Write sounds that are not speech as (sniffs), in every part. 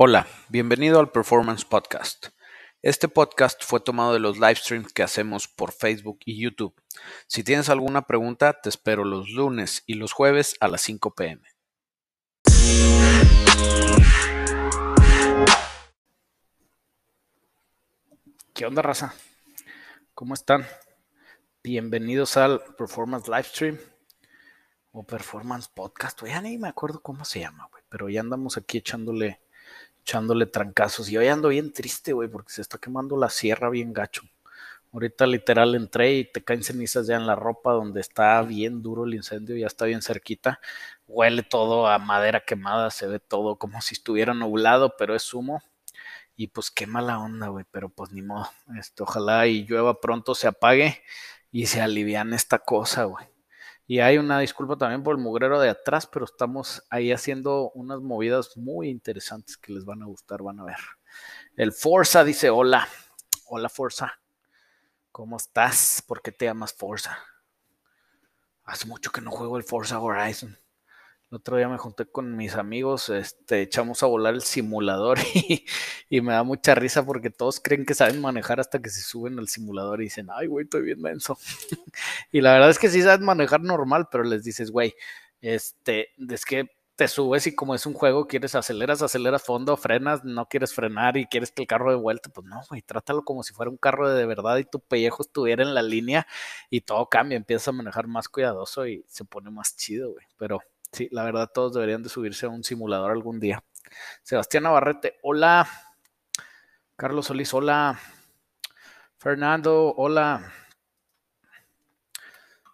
Hola, bienvenido al Performance Podcast. Este podcast fue tomado de los live streams que hacemos por Facebook y YouTube. Si tienes alguna pregunta, te espero los lunes y los jueves a las 5 pm. ¿Qué onda, raza? ¿Cómo están? Bienvenidos al Performance Livestream o Performance Podcast. Ya ni me acuerdo cómo se llama, güey, pero ya andamos aquí echándole echándole trancazos. Y hoy ando bien triste, güey, porque se está quemando la sierra bien gacho. Ahorita literal entré y te caen cenizas ya en la ropa donde está bien duro el incendio, ya está bien cerquita. Huele todo a madera quemada, se ve todo como si estuviera nublado, pero es humo. Y pues qué mala onda, güey, pero pues ni modo. Este, ojalá y llueva pronto, se apague y se aliviane esta cosa, güey. Y hay una disculpa también por el mugrero de atrás, pero estamos ahí haciendo unas movidas muy interesantes que les van a gustar, van a ver. El Forza dice, hola, hola Forza, ¿cómo estás? ¿Por qué te llamas Forza? Hace mucho que no juego el Forza Horizon. El otro día me junté con mis amigos, este, echamos a volar el simulador (laughs) y, me da mucha risa porque todos creen que saben manejar hasta que se suben al simulador y dicen, ay, güey, estoy bien menso. (laughs) y la verdad es que sí saben manejar normal, pero les dices, güey, este, es que te subes y como es un juego, quieres aceleras, aceleras fondo, frenas, no quieres frenar y quieres que el carro de vuelta, pues no, güey, trátalo como si fuera un carro de, de verdad y tu pellejo estuviera en la línea y todo cambia, empiezas a manejar más cuidadoso y se pone más chido, güey, pero Sí, la verdad todos deberían de subirse a un simulador algún día. Sebastián Navarrete, hola. Carlos Solís, hola. Fernando, hola.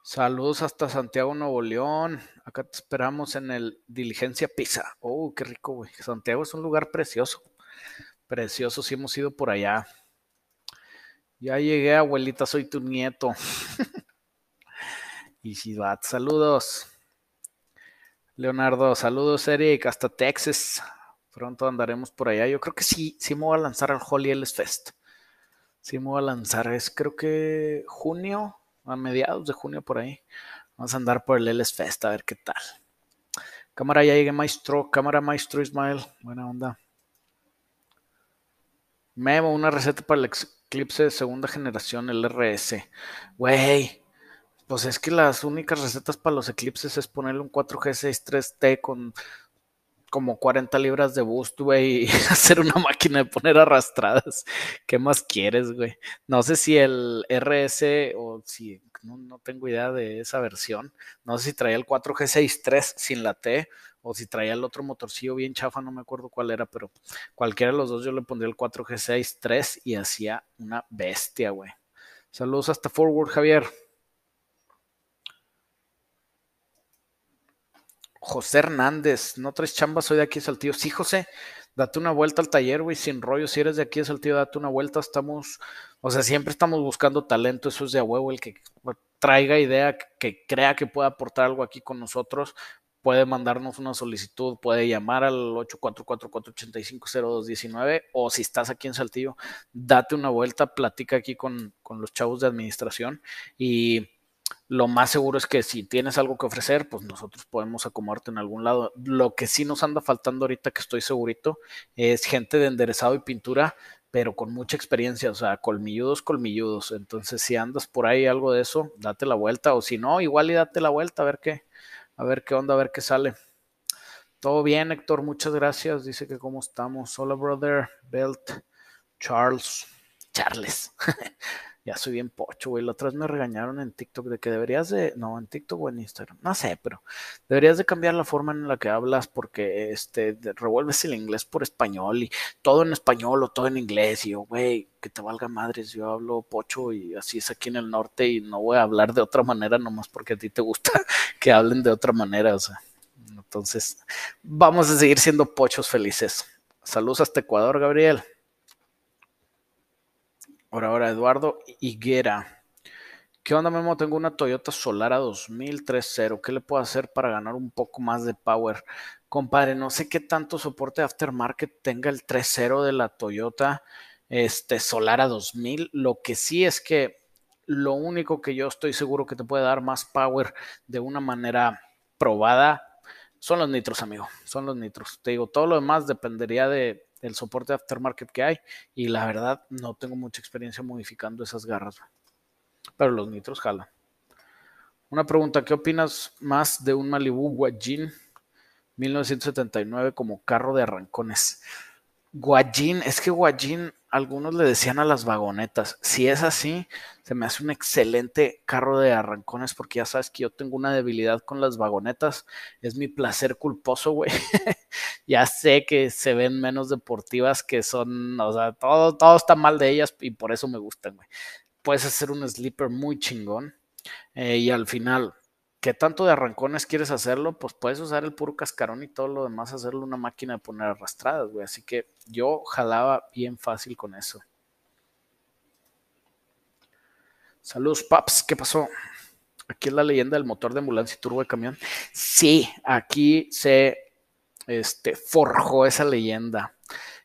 Saludos hasta Santiago, Nuevo León. Acá te esperamos en el Diligencia Pizza. Oh, qué rico, güey. Santiago es un lugar precioso. Precioso, sí hemos ido por allá. Ya llegué, abuelita, soy tu nieto. y si va, saludos. Leonardo, saludos Eric, hasta Texas. Pronto andaremos por allá. Yo creo que sí, sí me voy a lanzar al Holy Ellis Fest. Sí me voy a lanzar, es creo que junio, a mediados de junio por ahí. Vamos a andar por el Ellis Fest a ver qué tal. Cámara, ya llegué maestro. Cámara maestro Ismael. Buena onda. Memo, una receta para el Eclipse de segunda generación, el RS. Güey, pues es que las únicas recetas para los eclipses es ponerle un 4G63T con como 40 libras de boost, güey, y (laughs) hacer una máquina de poner arrastradas. ¿Qué más quieres, güey? No sé si el RS o si, no, tengo idea de esa versión. No sé si traía el 4G63 sin la T o si traía el otro motorcillo bien chafa, no me acuerdo cuál era, pero cualquiera de los dos yo le pondría el 4G63 y hacía una bestia, güey. Saludos hasta Forward, Javier. José Hernández, no traes chambas, soy de aquí de Saltillo. Sí, José, date una vuelta al taller, güey, sin rollo. Si eres de aquí de Saltillo, date una vuelta. Estamos, o sea, siempre estamos buscando talento. Eso es de a huevo. El que traiga idea, que crea que pueda aportar algo aquí con nosotros, puede mandarnos una solicitud, puede llamar al 8444-850219 o si estás aquí en Saltillo, date una vuelta, platica aquí con, con los chavos de administración y lo más seguro es que si tienes algo que ofrecer, pues nosotros podemos acomodarte en algún lado. Lo que sí nos anda faltando ahorita, que estoy segurito, es gente de enderezado y pintura, pero con mucha experiencia, o sea, colmilludos, colmilludos. Entonces, si andas por ahí algo de eso, date la vuelta, o si no, igual y date la vuelta a ver qué, a ver qué onda, a ver qué sale. Todo bien, Héctor, muchas gracias. Dice que cómo estamos. Hola, brother, Belt, Charles, Charles. (laughs) Ya soy bien pocho, güey. La otra vez me regañaron en TikTok de que deberías de. No, en TikTok o en Instagram. No sé, pero deberías de cambiar la forma en la que hablas porque este revuelves el inglés por español y todo en español o todo en inglés. Y yo, güey, que te valga madres. Yo hablo pocho y así es aquí en el norte y no voy a hablar de otra manera nomás porque a ti te gusta (laughs) que hablen de otra manera. O sea, entonces vamos a seguir siendo pochos felices. Saludos hasta Ecuador, Gabriel. Ahora, ahora, Eduardo Higuera. ¿Qué onda, Memo? Tengo una Toyota Solara 2030. ¿Qué le puedo hacer para ganar un poco más de power? Compadre, no sé qué tanto soporte aftermarket tenga el 3.0 de la Toyota este, Solara 2000. Lo que sí es que lo único que yo estoy seguro que te puede dar más power de una manera probada son los nitros, amigo. Son los nitros. Te digo, todo lo demás dependería de, el soporte aftermarket que hay. Y la verdad, no tengo mucha experiencia modificando esas garras. Pero los nitros jalan. Una pregunta, ¿qué opinas más de un Malibu Guajin 1979 como carro de arrancones? Guajin, es que Guajin algunos le decían a las vagonetas. Si es así, se me hace un excelente carro de arrancones porque ya sabes que yo tengo una debilidad con las vagonetas. Es mi placer culposo, güey. (laughs) ya sé que se ven menos deportivas que son, o sea, todo, todo está mal de ellas y por eso me gustan, güey. Puedes hacer un sleeper muy chingón eh, y al final ¿Qué tanto de arrancones quieres hacerlo? Pues puedes usar el puro cascarón y todo lo demás, hacerlo una máquina de poner arrastradas, güey. Así que yo jalaba bien fácil con eso. Saludos, paps. ¿Qué pasó? Aquí es la leyenda del motor de ambulancia y turbo de camión. Sí, aquí se este, forjó esa leyenda.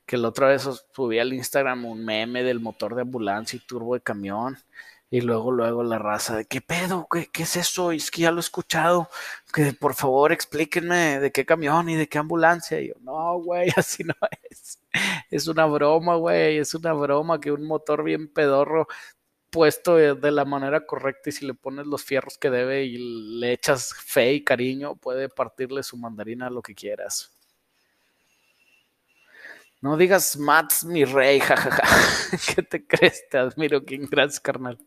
Que la otra vez subí al Instagram un meme del motor de ambulancia y turbo de camión. Y luego, luego la raza de qué pedo, qué, qué es eso, es que ya lo he escuchado, que por favor explíquenme de qué camión y de qué ambulancia. Y yo, no, güey, (laughs) así no es. Es una broma, güey, es una broma que un motor bien pedorro puesto de la manera correcta y si le pones los fierros que debe y le echas fe y cariño, puede partirle su mandarina a lo que quieras. No digas Mats, mi rey, (laughs) jajaja. ¿Qué te crees? Te admiro, King. Gracias, carnal.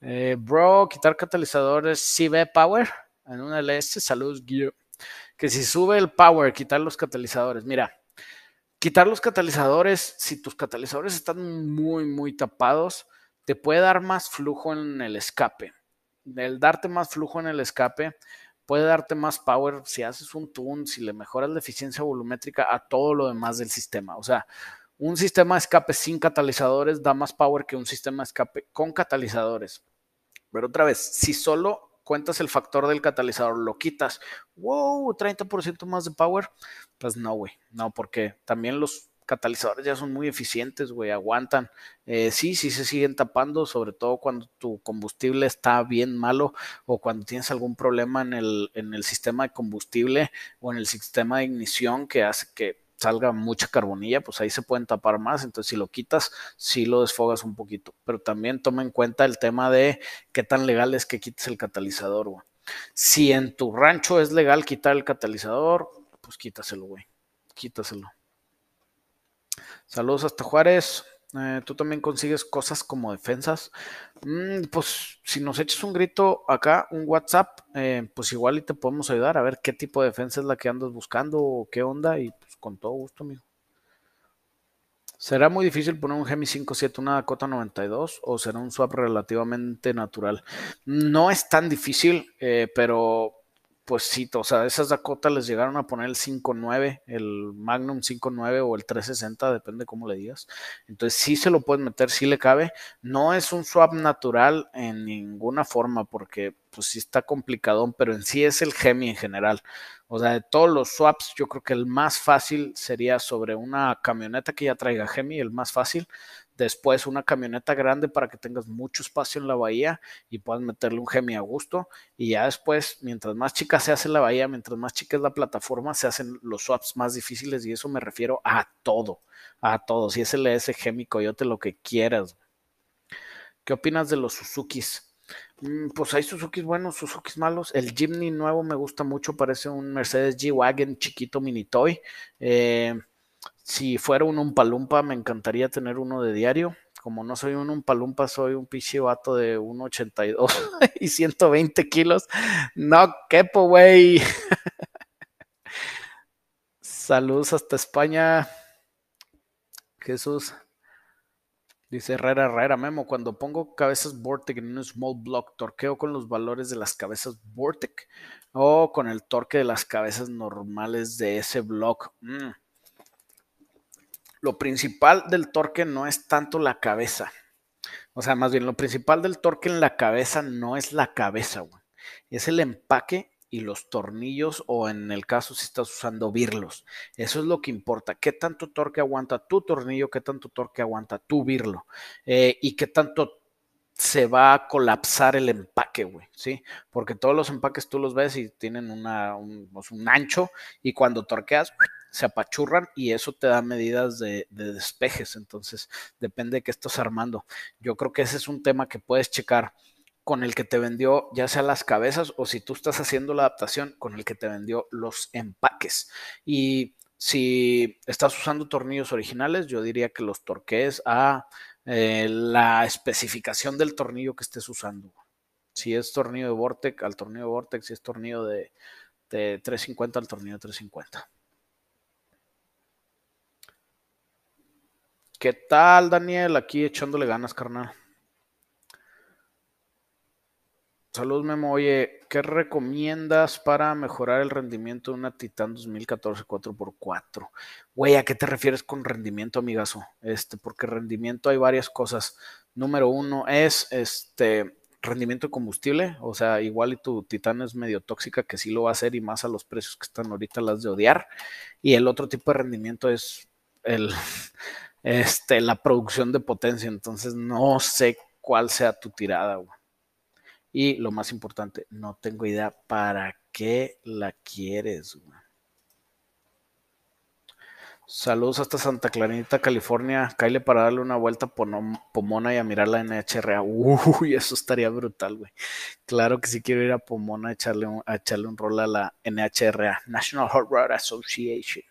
Eh, bro, quitar catalizadores, si ve power en una LS, Guillo. Que si sube el power, quitar los catalizadores. Mira, quitar los catalizadores, si tus catalizadores están muy, muy tapados, te puede dar más flujo en el escape. El darte más flujo en el escape puede darte más power si haces un tune, si le mejoras la eficiencia volumétrica a todo lo demás del sistema. O sea, un sistema de escape sin catalizadores da más power que un sistema de escape con catalizadores. Pero otra vez, si solo cuentas el factor del catalizador, lo quitas, wow, 30% más de power, pues no, güey, no, porque también los catalizadores ya son muy eficientes, güey, aguantan. Eh, sí, sí se siguen tapando, sobre todo cuando tu combustible está bien malo o cuando tienes algún problema en el, en el sistema de combustible o en el sistema de ignición que hace que salga mucha carbonilla, pues ahí se pueden tapar más. Entonces, si lo quitas, sí lo desfogas un poquito. Pero también toma en cuenta el tema de qué tan legal es que quites el catalizador, güey. Si en tu rancho es legal quitar el catalizador, pues quítaselo, güey. Quítaselo. Saludos hasta Juárez. Eh, tú también consigues cosas como defensas. Mm, pues si nos echas un grito acá, un WhatsApp, eh, pues igual y te podemos ayudar a ver qué tipo de defensa es la que andas buscando o qué onda y pues con todo gusto, amigo. ¿Será muy difícil poner un Gemi 5.7, una Dakota 92 o será un swap relativamente natural? No es tan difícil, eh, pero pues sí, o sea, esas Dakota les llegaron a poner el 5.9, el Magnum 5.9 o el 360, depende cómo le digas. Entonces sí se lo pueden meter, sí le cabe. No es un swap natural en ninguna forma porque pues sí está complicadón, pero en sí es el Gemi en general. O sea, de todos los swaps, yo creo que el más fácil sería sobre una camioneta que ya traiga Gemi, el más fácil. Después una camioneta grande para que tengas mucho espacio en la bahía y puedas meterle un Gemi a gusto. Y ya después, mientras más chica se hace la bahía, mientras más chica es la plataforma, se hacen los swaps más difíciles y eso me refiero a todo, a todo. Si es el S Gemi, Coyote, lo que quieras. ¿Qué opinas de los Suzukis? Mm, pues hay Suzukis buenos, Suzukis malos. El Jimny nuevo me gusta mucho, parece un Mercedes G-Wagon chiquito mini toy. Eh, si fuera un Umpalumpa, me encantaría tener uno de diario. Como no soy un Umpalumpa, soy un pichi vato de 1,82 y 120 (laughs) kilos. No quepo, güey. (laughs) Saludos hasta España. Jesús. Dice Herrera Herrera Memo, cuando pongo cabezas Vortec en un small block, torqueo con los valores de las cabezas Vortec o con el torque de las cabezas normales de ese block. Mm lo principal del torque no es tanto la cabeza. O sea, más bien lo principal del torque en la cabeza no es la cabeza, güey. Es el empaque y los tornillos o en el caso si estás usando birlos. Eso es lo que importa. ¿Qué tanto torque aguanta tu tornillo? ¿Qué tanto torque aguanta tu birlo? Eh, y qué tanto se va a colapsar el empaque, güey, ¿sí? Porque todos los empaques tú los ves y tienen una, un, pues, un ancho y cuando torqueas se apachurran y eso te da medidas de, de, despejes. Entonces, depende de qué estás armando. Yo creo que ese es un tema que puedes checar con el que te vendió ya sea las cabezas o si tú estás haciendo la adaptación con el que te vendió los empaques. Y si estás usando tornillos originales, yo diría que los torques a eh, la especificación del tornillo que estés usando. Si es tornillo de Vortex, al tornillo de Vortex, si es tornillo de, de 350 al tornillo de 350. ¿Qué tal, Daniel? Aquí echándole ganas, carnal. Saludos, Memo. Oye, ¿qué recomiendas para mejorar el rendimiento de una Titan 2014 4x4? Güey, ¿a qué te refieres con rendimiento, amigazo? Este, porque rendimiento hay varias cosas. Número uno es este rendimiento de combustible, o sea, igual y tu Titan es medio tóxica, que sí lo va a hacer y más a los precios que están ahorita las de odiar. Y el otro tipo de rendimiento es el, este, la producción de potencia. Entonces, no sé cuál sea tu tirada, güey. Y lo más importante, no tengo idea para qué la quieres. Saludos hasta Santa Clarita, California. Kyle para darle una vuelta a Pomona y a mirar la NHRA. Uy, eso estaría brutal, güey. Claro que sí quiero ir a Pomona a echarle un, a echarle un rol a la NHRA, National Hot Rod Association.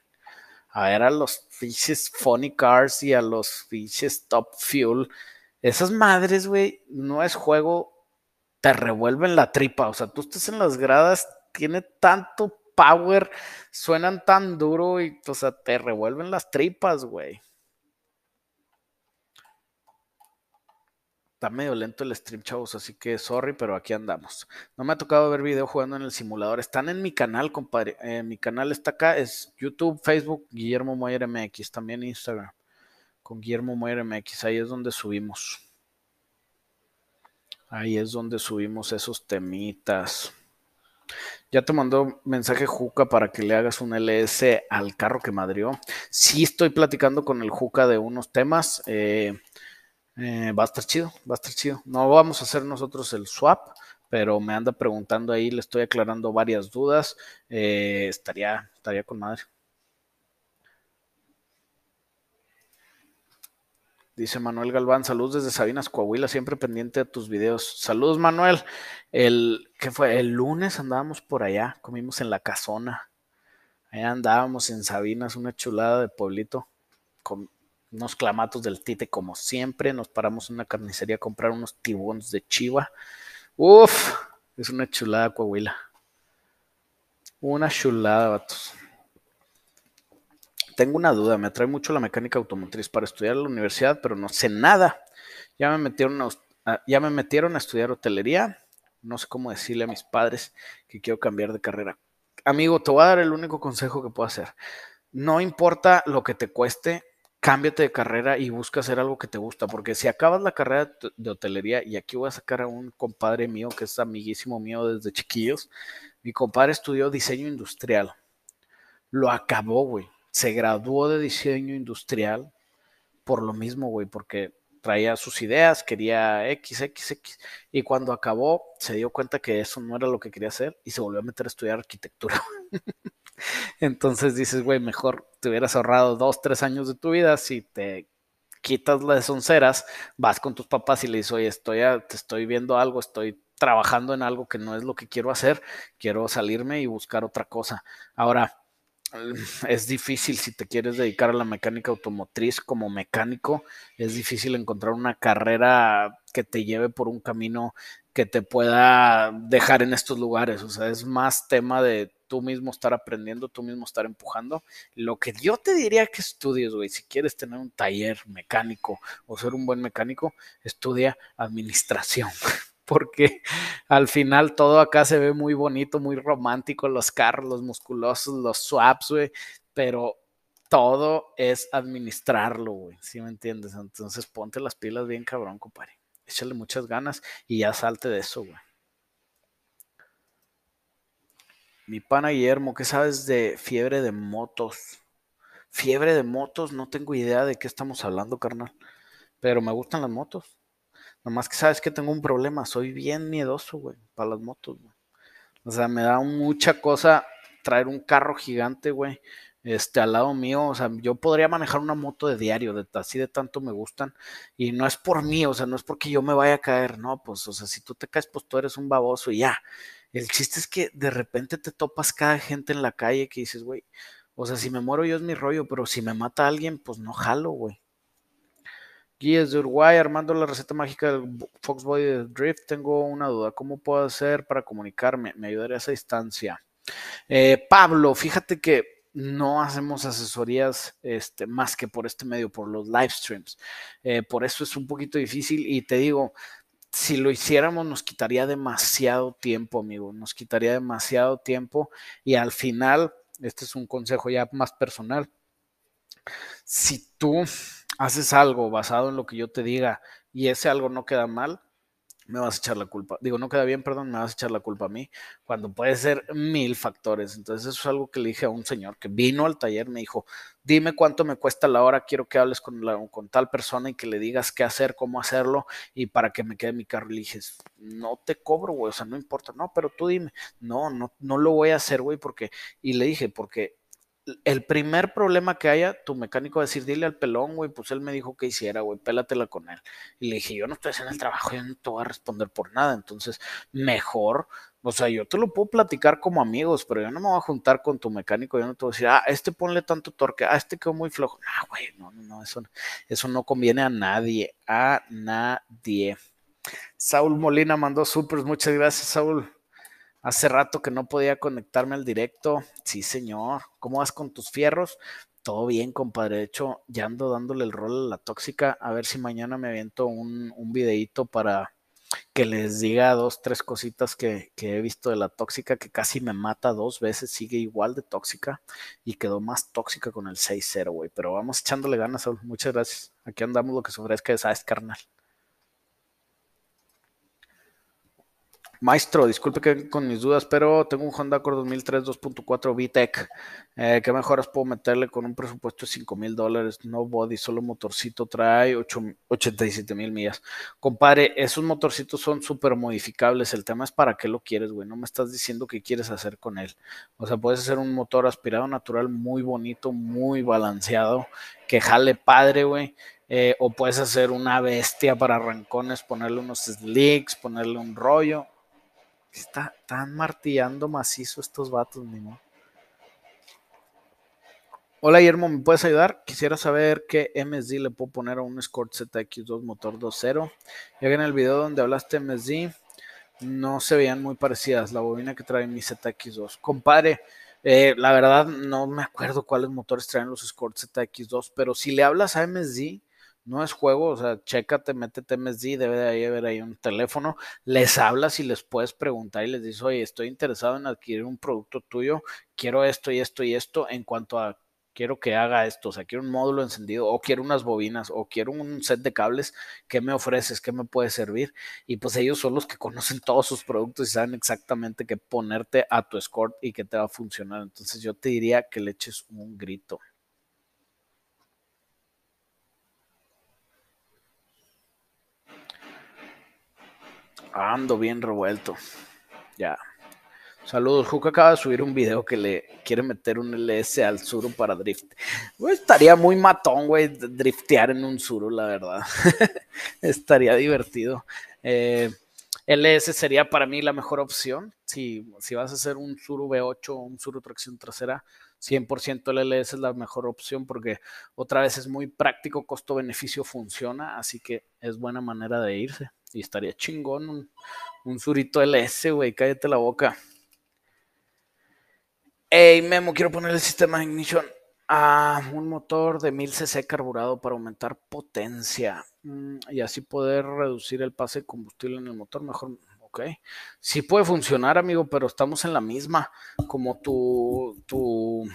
A ver a los fiches Funny Cars y a los fiches Top Fuel. Esas madres, güey, no es juego te revuelven la tripa. O sea, tú estás en las gradas, tiene tanto power, suenan tan duro y, o sea, te revuelven las tripas, güey. Está medio lento el stream, chavos, así que sorry, pero aquí andamos. No me ha tocado ver video jugando en el simulador. Están en mi canal, compadre. Eh, mi canal está acá, es YouTube, Facebook, Guillermo Moyer MX, también Instagram, con Guillermo Moyer MX. Ahí es donde subimos. Ahí es donde subimos esos temitas. Ya te mandó mensaje Juca para que le hagas un LS al carro que madrió. Sí estoy platicando con el Juca de unos temas. Eh, eh, va a estar chido, va a estar chido. No vamos a hacer nosotros el swap, pero me anda preguntando ahí, le estoy aclarando varias dudas. Eh, estaría, estaría con madre. Dice Manuel Galván, saludos desde Sabinas, Coahuila, siempre pendiente de tus videos. Saludos, Manuel. El, ¿qué fue? El lunes andábamos por allá, comimos en la casona. Allá andábamos en Sabinas, una chulada de pueblito, con unos clamatos del Tite como siempre. Nos paramos en una carnicería a comprar unos tibones de chiva. Uf, es una chulada Coahuila. Una chulada, vatos tengo una duda, me atrae mucho la mecánica automotriz para estudiar en la universidad, pero no sé nada. Ya me metieron a, ya me metieron a estudiar hotelería. No sé cómo decirle a mis padres que quiero cambiar de carrera. Amigo, te voy a dar el único consejo que puedo hacer. No importa lo que te cueste, cámbiate de carrera y busca hacer algo que te gusta, porque si acabas la carrera de hotelería, y aquí voy a sacar a un compadre mío que es amiguísimo mío desde chiquillos, mi compadre estudió diseño industrial. Lo acabó, güey se graduó de diseño industrial por lo mismo, güey, porque traía sus ideas, quería X, X, X, y cuando acabó se dio cuenta que eso no era lo que quería hacer y se volvió a meter a estudiar arquitectura. (laughs) (laughs) Entonces dices, güey, mejor te hubieras ahorrado dos, tres años de tu vida si te quitas las onceras, vas con tus papás y le dices, oye, estoy te estoy viendo algo, estoy trabajando en algo que no es lo que quiero hacer, quiero salirme y buscar otra cosa. Ahora, es difícil si te quieres dedicar a la mecánica automotriz como mecánico, es difícil encontrar una carrera que te lleve por un camino que te pueda dejar en estos lugares. O sea, es más tema de tú mismo estar aprendiendo, tú mismo estar empujando. Lo que yo te diría que estudies, güey, si quieres tener un taller mecánico o ser un buen mecánico, estudia administración. (laughs) porque al final todo acá se ve muy bonito, muy romántico, los carros, los musculosos, los swaps, güey, pero todo es administrarlo, güey, ¿sí me entiendes? Entonces ponte las pilas bien cabrón, compadre. Échale muchas ganas y ya salte de eso, güey. Mi pana Guillermo, ¿qué sabes de fiebre de motos? Fiebre de motos, no tengo idea de qué estamos hablando, carnal. Pero me gustan las motos. Nomás que sabes que tengo un problema, soy bien miedoso, güey, para las motos, güey. O sea, me da mucha cosa traer un carro gigante, güey, este, al lado mío, o sea, yo podría manejar una moto de diario, de, así de tanto me gustan, y no es por mí, o sea, no es porque yo me vaya a caer, no, pues, o sea, si tú te caes, pues tú eres un baboso y ya. El chiste es que de repente te topas cada gente en la calle que dices, güey, o sea, si me muero yo es mi rollo, pero si me mata alguien, pues no jalo, güey. Guías de Uruguay, armando la receta mágica del Foxboy de Drift. Tengo una duda. ¿Cómo puedo hacer para comunicarme? Me ayudaría a esa distancia. Eh, Pablo, fíjate que no hacemos asesorías este, más que por este medio, por los live streams. Eh, por eso es un poquito difícil y te digo, si lo hiciéramos nos quitaría demasiado tiempo, amigo, nos quitaría demasiado tiempo y al final, este es un consejo ya más personal, si tú haces algo basado en lo que yo te diga y ese algo no queda mal, me vas a echar la culpa. Digo, no queda bien, perdón, me vas a echar la culpa a mí, cuando puede ser mil factores. Entonces, eso es algo que le dije a un señor que vino al taller, me dijo, dime cuánto me cuesta la hora, quiero que hables con, con tal persona y que le digas qué hacer, cómo hacerlo y para que me quede mi carro. Y le dije, no te cobro, güey, o sea, no importa, no, pero tú dime, no, no, no lo voy a hacer, güey, porque, y le dije, porque el primer problema que haya, tu mecánico va a decir, dile al pelón, güey, pues él me dijo que hiciera, güey, pélatela con él. Y le dije, yo no estoy haciendo el trabajo, yo no te voy a responder por nada. Entonces, mejor, o sea, yo te lo puedo platicar como amigos, pero yo no me voy a juntar con tu mecánico, yo no te voy a decir, ah, este ponle tanto torque, ah, este quedó muy flojo. No, güey, no, no, no, eso, eso no conviene a nadie, a nadie. Saúl Molina mandó supers, muchas gracias, Saúl. Hace rato que no podía conectarme al directo. Sí, señor. ¿Cómo vas con tus fierros? Todo bien, compadre. De hecho, ya ando dándole el rol a la tóxica. A ver si mañana me aviento un, un videito para que les diga dos, tres cositas que, he visto de la tóxica, que casi me mata dos veces, sigue igual de tóxica y quedó más tóxica con el 6-0, güey. Pero vamos echándole ganas, Saúl. Muchas gracias. Aquí andamos lo que se ofrezca, sabes, carnal. Maestro, disculpe que con mis dudas, pero tengo un Honda Accord 2003 2.4 VTEC. Eh, ¿Qué mejoras puedo meterle con un presupuesto de 5 mil dólares? No body, solo motorcito trae 8, 87 mil millas. Compadre, esos motorcitos son súper modificables. El tema es para qué lo quieres, güey. No me estás diciendo qué quieres hacer con él. O sea, puedes hacer un motor aspirado natural muy bonito, muy balanceado, que jale padre, güey. Eh, o puedes hacer una bestia para arrancones, ponerle unos slicks, ponerle un rollo Está, están martillando macizo estos vatos, mi Hola Guillermo, ¿me puedes ayudar? Quisiera saber qué MSD le puedo poner a un Escort ZX2 motor 2.0. Ya que en el video donde hablaste MSD no se veían muy parecidas la bobina que trae mi ZX2. Compadre, eh, la verdad no me acuerdo cuáles motores traen los Escort ZX2, pero si le hablas a MSD, no es juego, o sea, chécate, métete MSD, debe de haber ahí un teléfono, les hablas y les puedes preguntar y les dices, oye, estoy interesado en adquirir un producto tuyo, quiero esto y esto y esto en cuanto a quiero que haga esto, o sea, quiero un módulo encendido, o quiero unas bobinas, o quiero un set de cables, ¿qué me ofreces? ¿Qué me puede servir? Y pues ellos son los que conocen todos sus productos y saben exactamente qué ponerte a tu escort y que te va a funcionar. Entonces yo te diría que le eches un grito. Ando bien revuelto. Ya. Saludos. Juca acaba de subir un video que le quiere meter un LS al Suru para drift. estaría muy matón, güey, driftear en un Suru, la verdad. (laughs) estaría divertido. Eh, LS sería para mí la mejor opción. Si, si vas a hacer un Suru V8 o un Suru tracción trasera, 100% el LS es la mejor opción porque otra vez es muy práctico, costo-beneficio funciona, así que es buena manera de irse. Y estaría chingón un, un surito LS, güey, cállate la boca. Hey, Memo, quiero poner el sistema de ignition a un motor de 1000 cc carburado para aumentar potencia mm, y así poder reducir el pase de combustible en el motor. Mejor, ok. Sí puede funcionar, amigo, pero estamos en la misma. Como tu, tu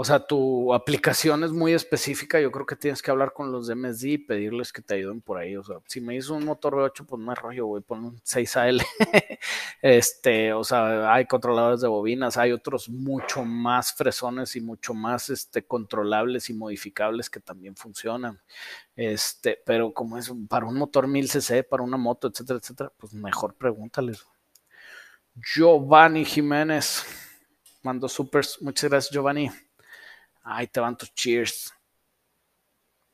o sea, tu aplicación es muy específica. Yo creo que tienes que hablar con los de MSD y pedirles que te ayuden por ahí. O sea, si me hizo un motor V8, pues no es rollo, güey, pon un 6AL. (laughs) este, o sea, hay controladores de bobinas, hay otros mucho más fresones y mucho más este, controlables y modificables que también funcionan. Este, pero como es para un motor 1000cc, para una moto, etcétera, etcétera, pues mejor pregúntales. Giovanni Jiménez, mando supers. Muchas gracias, Giovanni. Ahí te van tus cheers.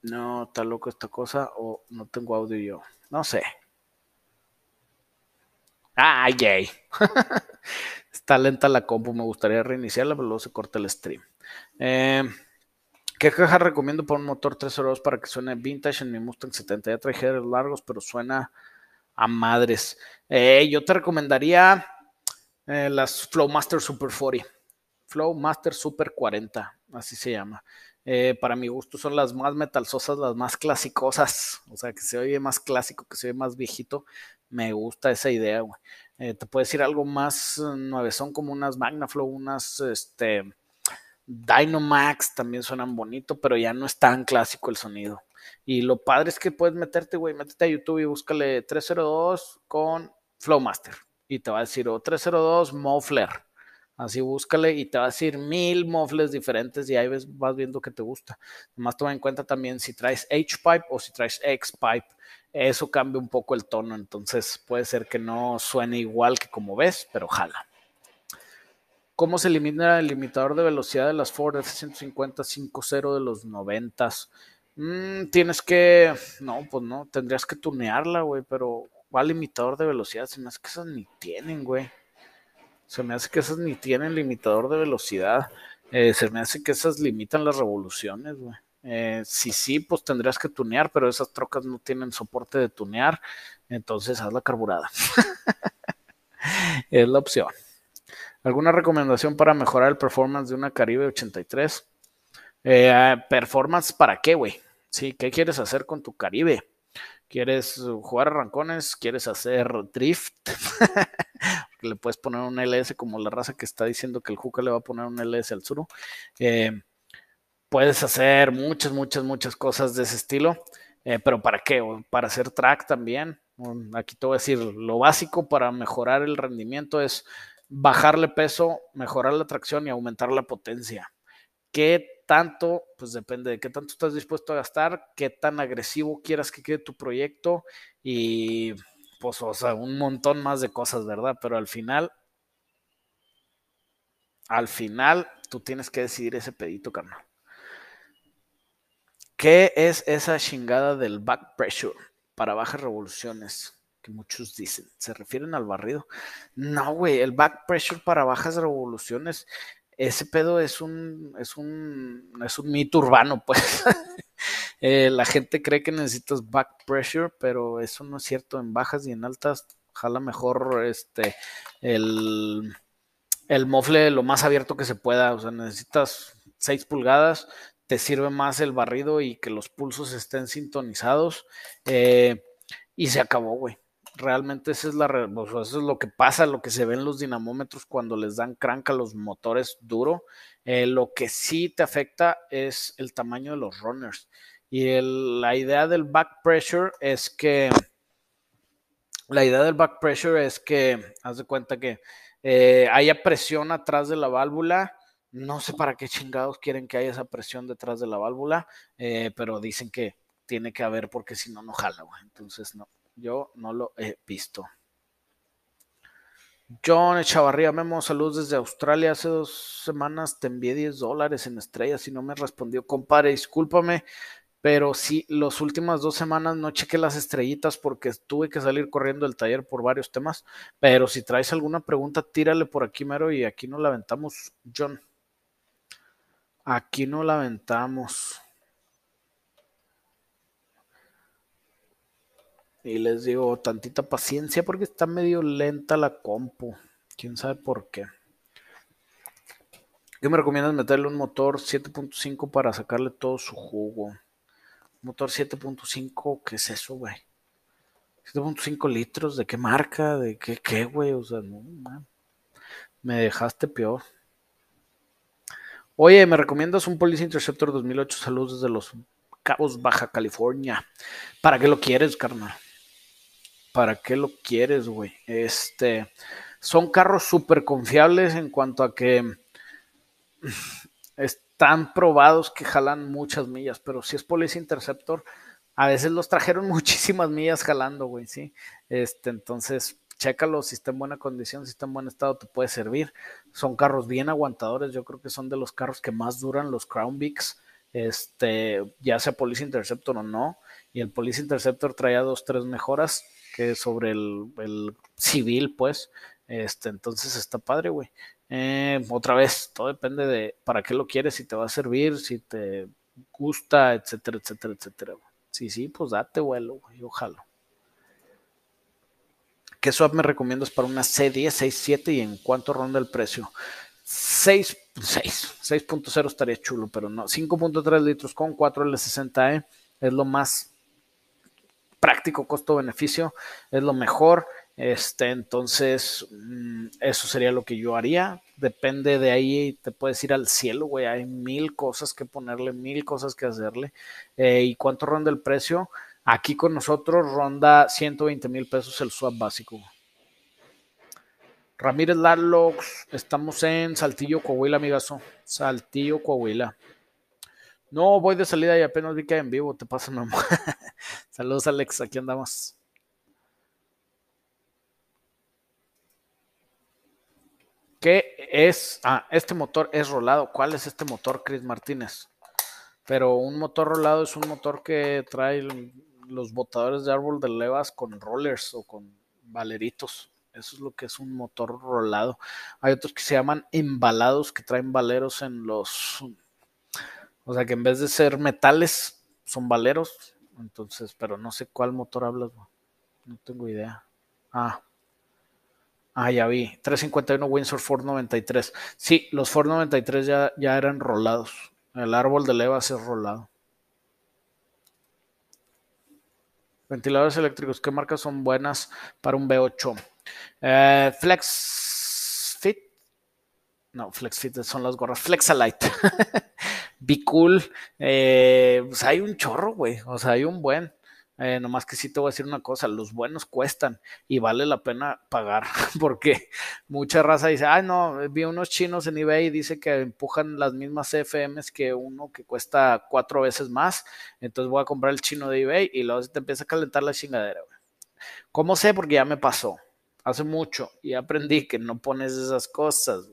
No, está loco esta cosa o no tengo audio yo. No sé. ¡Ay, yay! (laughs) Está lenta la compu, me gustaría reiniciarla, pero luego se corta el stream. Eh, ¿Qué caja recomiendo para un motor 302 para que suene vintage en mi Mustang 70? Ya traje largos, pero suena a madres. Eh, yo te recomendaría eh, las Flowmaster Super 40. Flowmaster Super 40, así se llama. para mi gusto son las más metalsosas, las más clasicosas. O sea, que se oye más clásico, que se oye más viejito. Me gusta esa idea, güey. Eh, te puedes decir algo más eh, nueve, son como unas Magnaflow, unas este, Dynamax, también suenan bonito, pero ya no es tan clásico el sonido. Y lo padre es que puedes meterte, güey, métete a YouTube y búscale 302 con Flowmaster. Y te va a decir, o 302 Muffler. Así búscale y te va a decir mil muffles diferentes y ahí ves, vas viendo que te gusta. Además, toma en cuenta también si traes H-Pipe o si traes X-Pipe eso cambia un poco el tono, entonces puede ser que no suene igual que como ves, pero jala. ¿Cómo se elimina el limitador de velocidad de las Ford F-150 5.0 de los 90? Mm, tienes que, no, pues no, tendrías que tunearla, güey, pero ¿cuál limitador de velocidad? Me hace que esas ni tienen, güey. Se me hace que esas ni tienen limitador de velocidad. Eh, se me hace que esas limitan las revoluciones, güey. Eh, si sí, pues tendrías que tunear, pero esas trocas no tienen soporte de tunear, entonces haz la carburada. (laughs) es la opción. ¿Alguna recomendación para mejorar el performance de una Caribe 83? Eh, ¿Performance para qué, güey? Sí, ¿qué quieres hacer con tu Caribe? ¿Quieres jugar a rancones? ¿Quieres hacer drift? (laughs) le puedes poner un LS como la raza que está diciendo que el Juca le va a poner un LS al sur. Eh, puedes hacer muchas, muchas, muchas cosas de ese estilo, eh, pero ¿para qué? Para hacer track también. Aquí te voy a decir, lo básico para mejorar el rendimiento es bajarle peso, mejorar la tracción y aumentar la potencia. ¿Qué tanto? Pues depende de qué tanto estás dispuesto a gastar, qué tan agresivo quieras que quede tu proyecto y pues, o sea, un montón más de cosas, ¿verdad? Pero al final, al final, tú tienes que decidir ese pedito, carnal. ¿Qué es esa chingada del back pressure para bajas revoluciones? Que muchos dicen. ¿Se refieren al barrido? No, güey, el back pressure para bajas revoluciones, ese pedo es un, es un, es un mito urbano, pues. (laughs) Eh, la gente cree que necesitas back pressure, pero eso no es cierto. En bajas y en altas, jala mejor este, el, el mofle lo más abierto que se pueda. O sea, necesitas 6 pulgadas, te sirve más el barrido y que los pulsos estén sintonizados. Eh, y se acabó, güey. Realmente eso es, la, eso es lo que pasa, lo que se ve en los dinamómetros cuando les dan crank a los motores duro. Eh, lo que sí te afecta es el tamaño de los runners. Y la idea del back pressure es que. La idea del back pressure es que, haz de cuenta que eh, haya presión atrás de la válvula no sé para qué chingados quieren que haya esa presión detrás de la válvula, eh, pero dicen que tiene que haber porque si no, no jala, güey. Entonces, no, yo no lo he visto. John Echavarría, Memo, saludos desde Australia. Hace dos semanas te envié 10 dólares en estrellas y no me respondió. Compadre, discúlpame, pero sí, las últimas dos semanas no chequé las estrellitas porque tuve que salir corriendo del taller por varios temas. Pero si traes alguna pregunta, tírale por aquí, mero, y aquí nos la aventamos, John. Aquí no la aventamos. Y les digo, tantita paciencia porque está medio lenta la compu. Quién sabe por qué. ¿Qué me recomiendas meterle un motor 7.5 para sacarle todo su jugo? Motor 7.5, ¿qué es eso, güey? 7.5 litros, ¿de qué marca? ¿De qué, qué, güey? O sea, no, me dejaste peor. Oye, ¿me recomiendas un Police Interceptor 2008? Saludos desde Los Cabos, Baja California. ¿Para qué lo quieres, carnal? ¿Para qué lo quieres, güey? Este, son carros súper confiables en cuanto a que (sniffs) están probados que jalan muchas millas, pero si es Police Interceptor, a veces los trajeron (laughs) muchísimas millas jalando, güey, ¿sí? Este, entonces, chécalo, si está en buena condición, si está en buen estado, te puede servir. Son carros bien aguantadores, yo creo que son de los carros que más duran los Crown Vics, este, ya sea Police Interceptor o no. Y el Police Interceptor traía dos, tres mejoras que sobre el, el civil, pues. Este, entonces está padre, güey. Eh, otra vez, todo depende de para qué lo quieres, si te va a servir, si te gusta, etcétera, etcétera, etcétera. Sí, sí, pues date vuelo, güey, ojalá. ¿Qué swap me recomiendas para una C10, 6.7 y en cuánto ronda el precio? 6, 6.0 estaría chulo, pero no. 5.3 litros con 4 L60E es lo más práctico costo-beneficio, es lo mejor. Este, entonces, mm, eso sería lo que yo haría. Depende de ahí, te puedes ir al cielo, güey. Hay mil cosas que ponerle, mil cosas que hacerle. Eh, ¿Y cuánto ronda el precio? Aquí con nosotros ronda 120 mil pesos el swap básico. Ramírez Larlox, estamos en Saltillo, Coahuila, amigazo. Saltillo, Coahuila. No, voy de salida y apenas vi que en vivo, te pasa, mi (laughs) Saludos, Alex, aquí andamos. ¿Qué es? Ah, este motor es rolado. ¿Cuál es este motor, Chris Martínez? Pero un motor rolado es un motor que trae los botadores de árbol de levas con rollers o con valeritos. Eso es lo que es un motor rolado. Hay otros que se llaman embalados, que traen valeros en los... O sea que en vez de ser metales, son valeros. Entonces, pero no sé cuál motor hablas. No tengo idea. Ah, Ah, ya vi. 351 Windsor Ford 93. Sí, los Ford 93 ya, ya eran rolados. El árbol de levas es rolado. Ventiladores eléctricos, ¿qué marcas son buenas para un V8? Eh, Flex Fit. No, Flex Fit son las gorras. Flexalite. (laughs) Be cool. Eh, pues hay un chorro, güey. O sea, hay un buen. Eh, nomás que sí te voy a decir una cosa, los buenos cuestan y vale la pena pagar (laughs) porque mucha raza dice, ay no, vi unos chinos en eBay y dice que empujan las mismas CFMs que uno que cuesta cuatro veces más, entonces voy a comprar el chino de eBay y luego te empieza a calentar la chingadera. ¿Cómo sé? Porque ya me pasó hace mucho y aprendí que no pones esas cosas.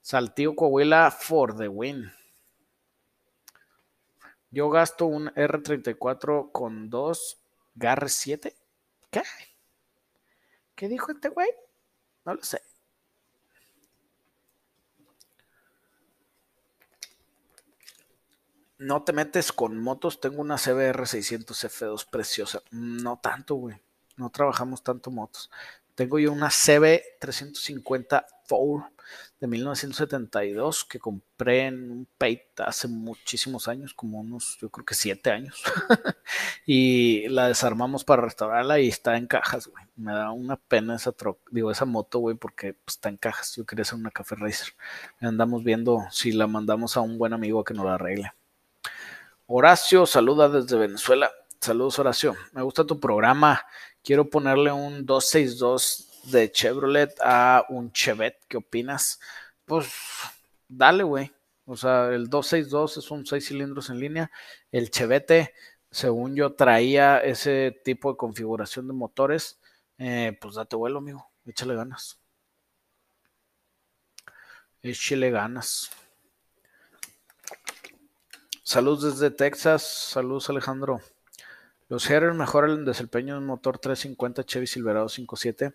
Saltillo Coahuila for the win. Yo gasto un R34 con dos GAR 7. ¿Qué? ¿Qué dijo este güey? No lo sé. No te metes con motos. Tengo una CBR 600 F2 preciosa. No tanto, güey. No trabajamos tanto motos. Tengo yo una CB 350 4 de 1972 que compré en un Pate hace muchísimos años, como unos, yo creo que siete años. (laughs) y la desarmamos para restaurarla y está en cajas, güey. Me da una pena esa digo, esa moto, güey, porque pues, está en cajas. Yo quería hacer una Café Racer. Andamos viendo si la mandamos a un buen amigo que nos la arregle. Horacio, saluda desde Venezuela. Saludos, Horacio. Me gusta tu programa. Quiero ponerle un 262 de Chevrolet a un Chevette, ¿qué opinas? Pues dale, güey. O sea, el 262 es un 6 cilindros en línea. El Chevette, según yo, traía ese tipo de configuración de motores. Eh, pues date vuelo, amigo. Échale ganas. Échale ganas. Saludos desde Texas. Saludos, Alejandro. Los headers mejoran el desempeño de un motor 350 Chevy Silverado 5.7.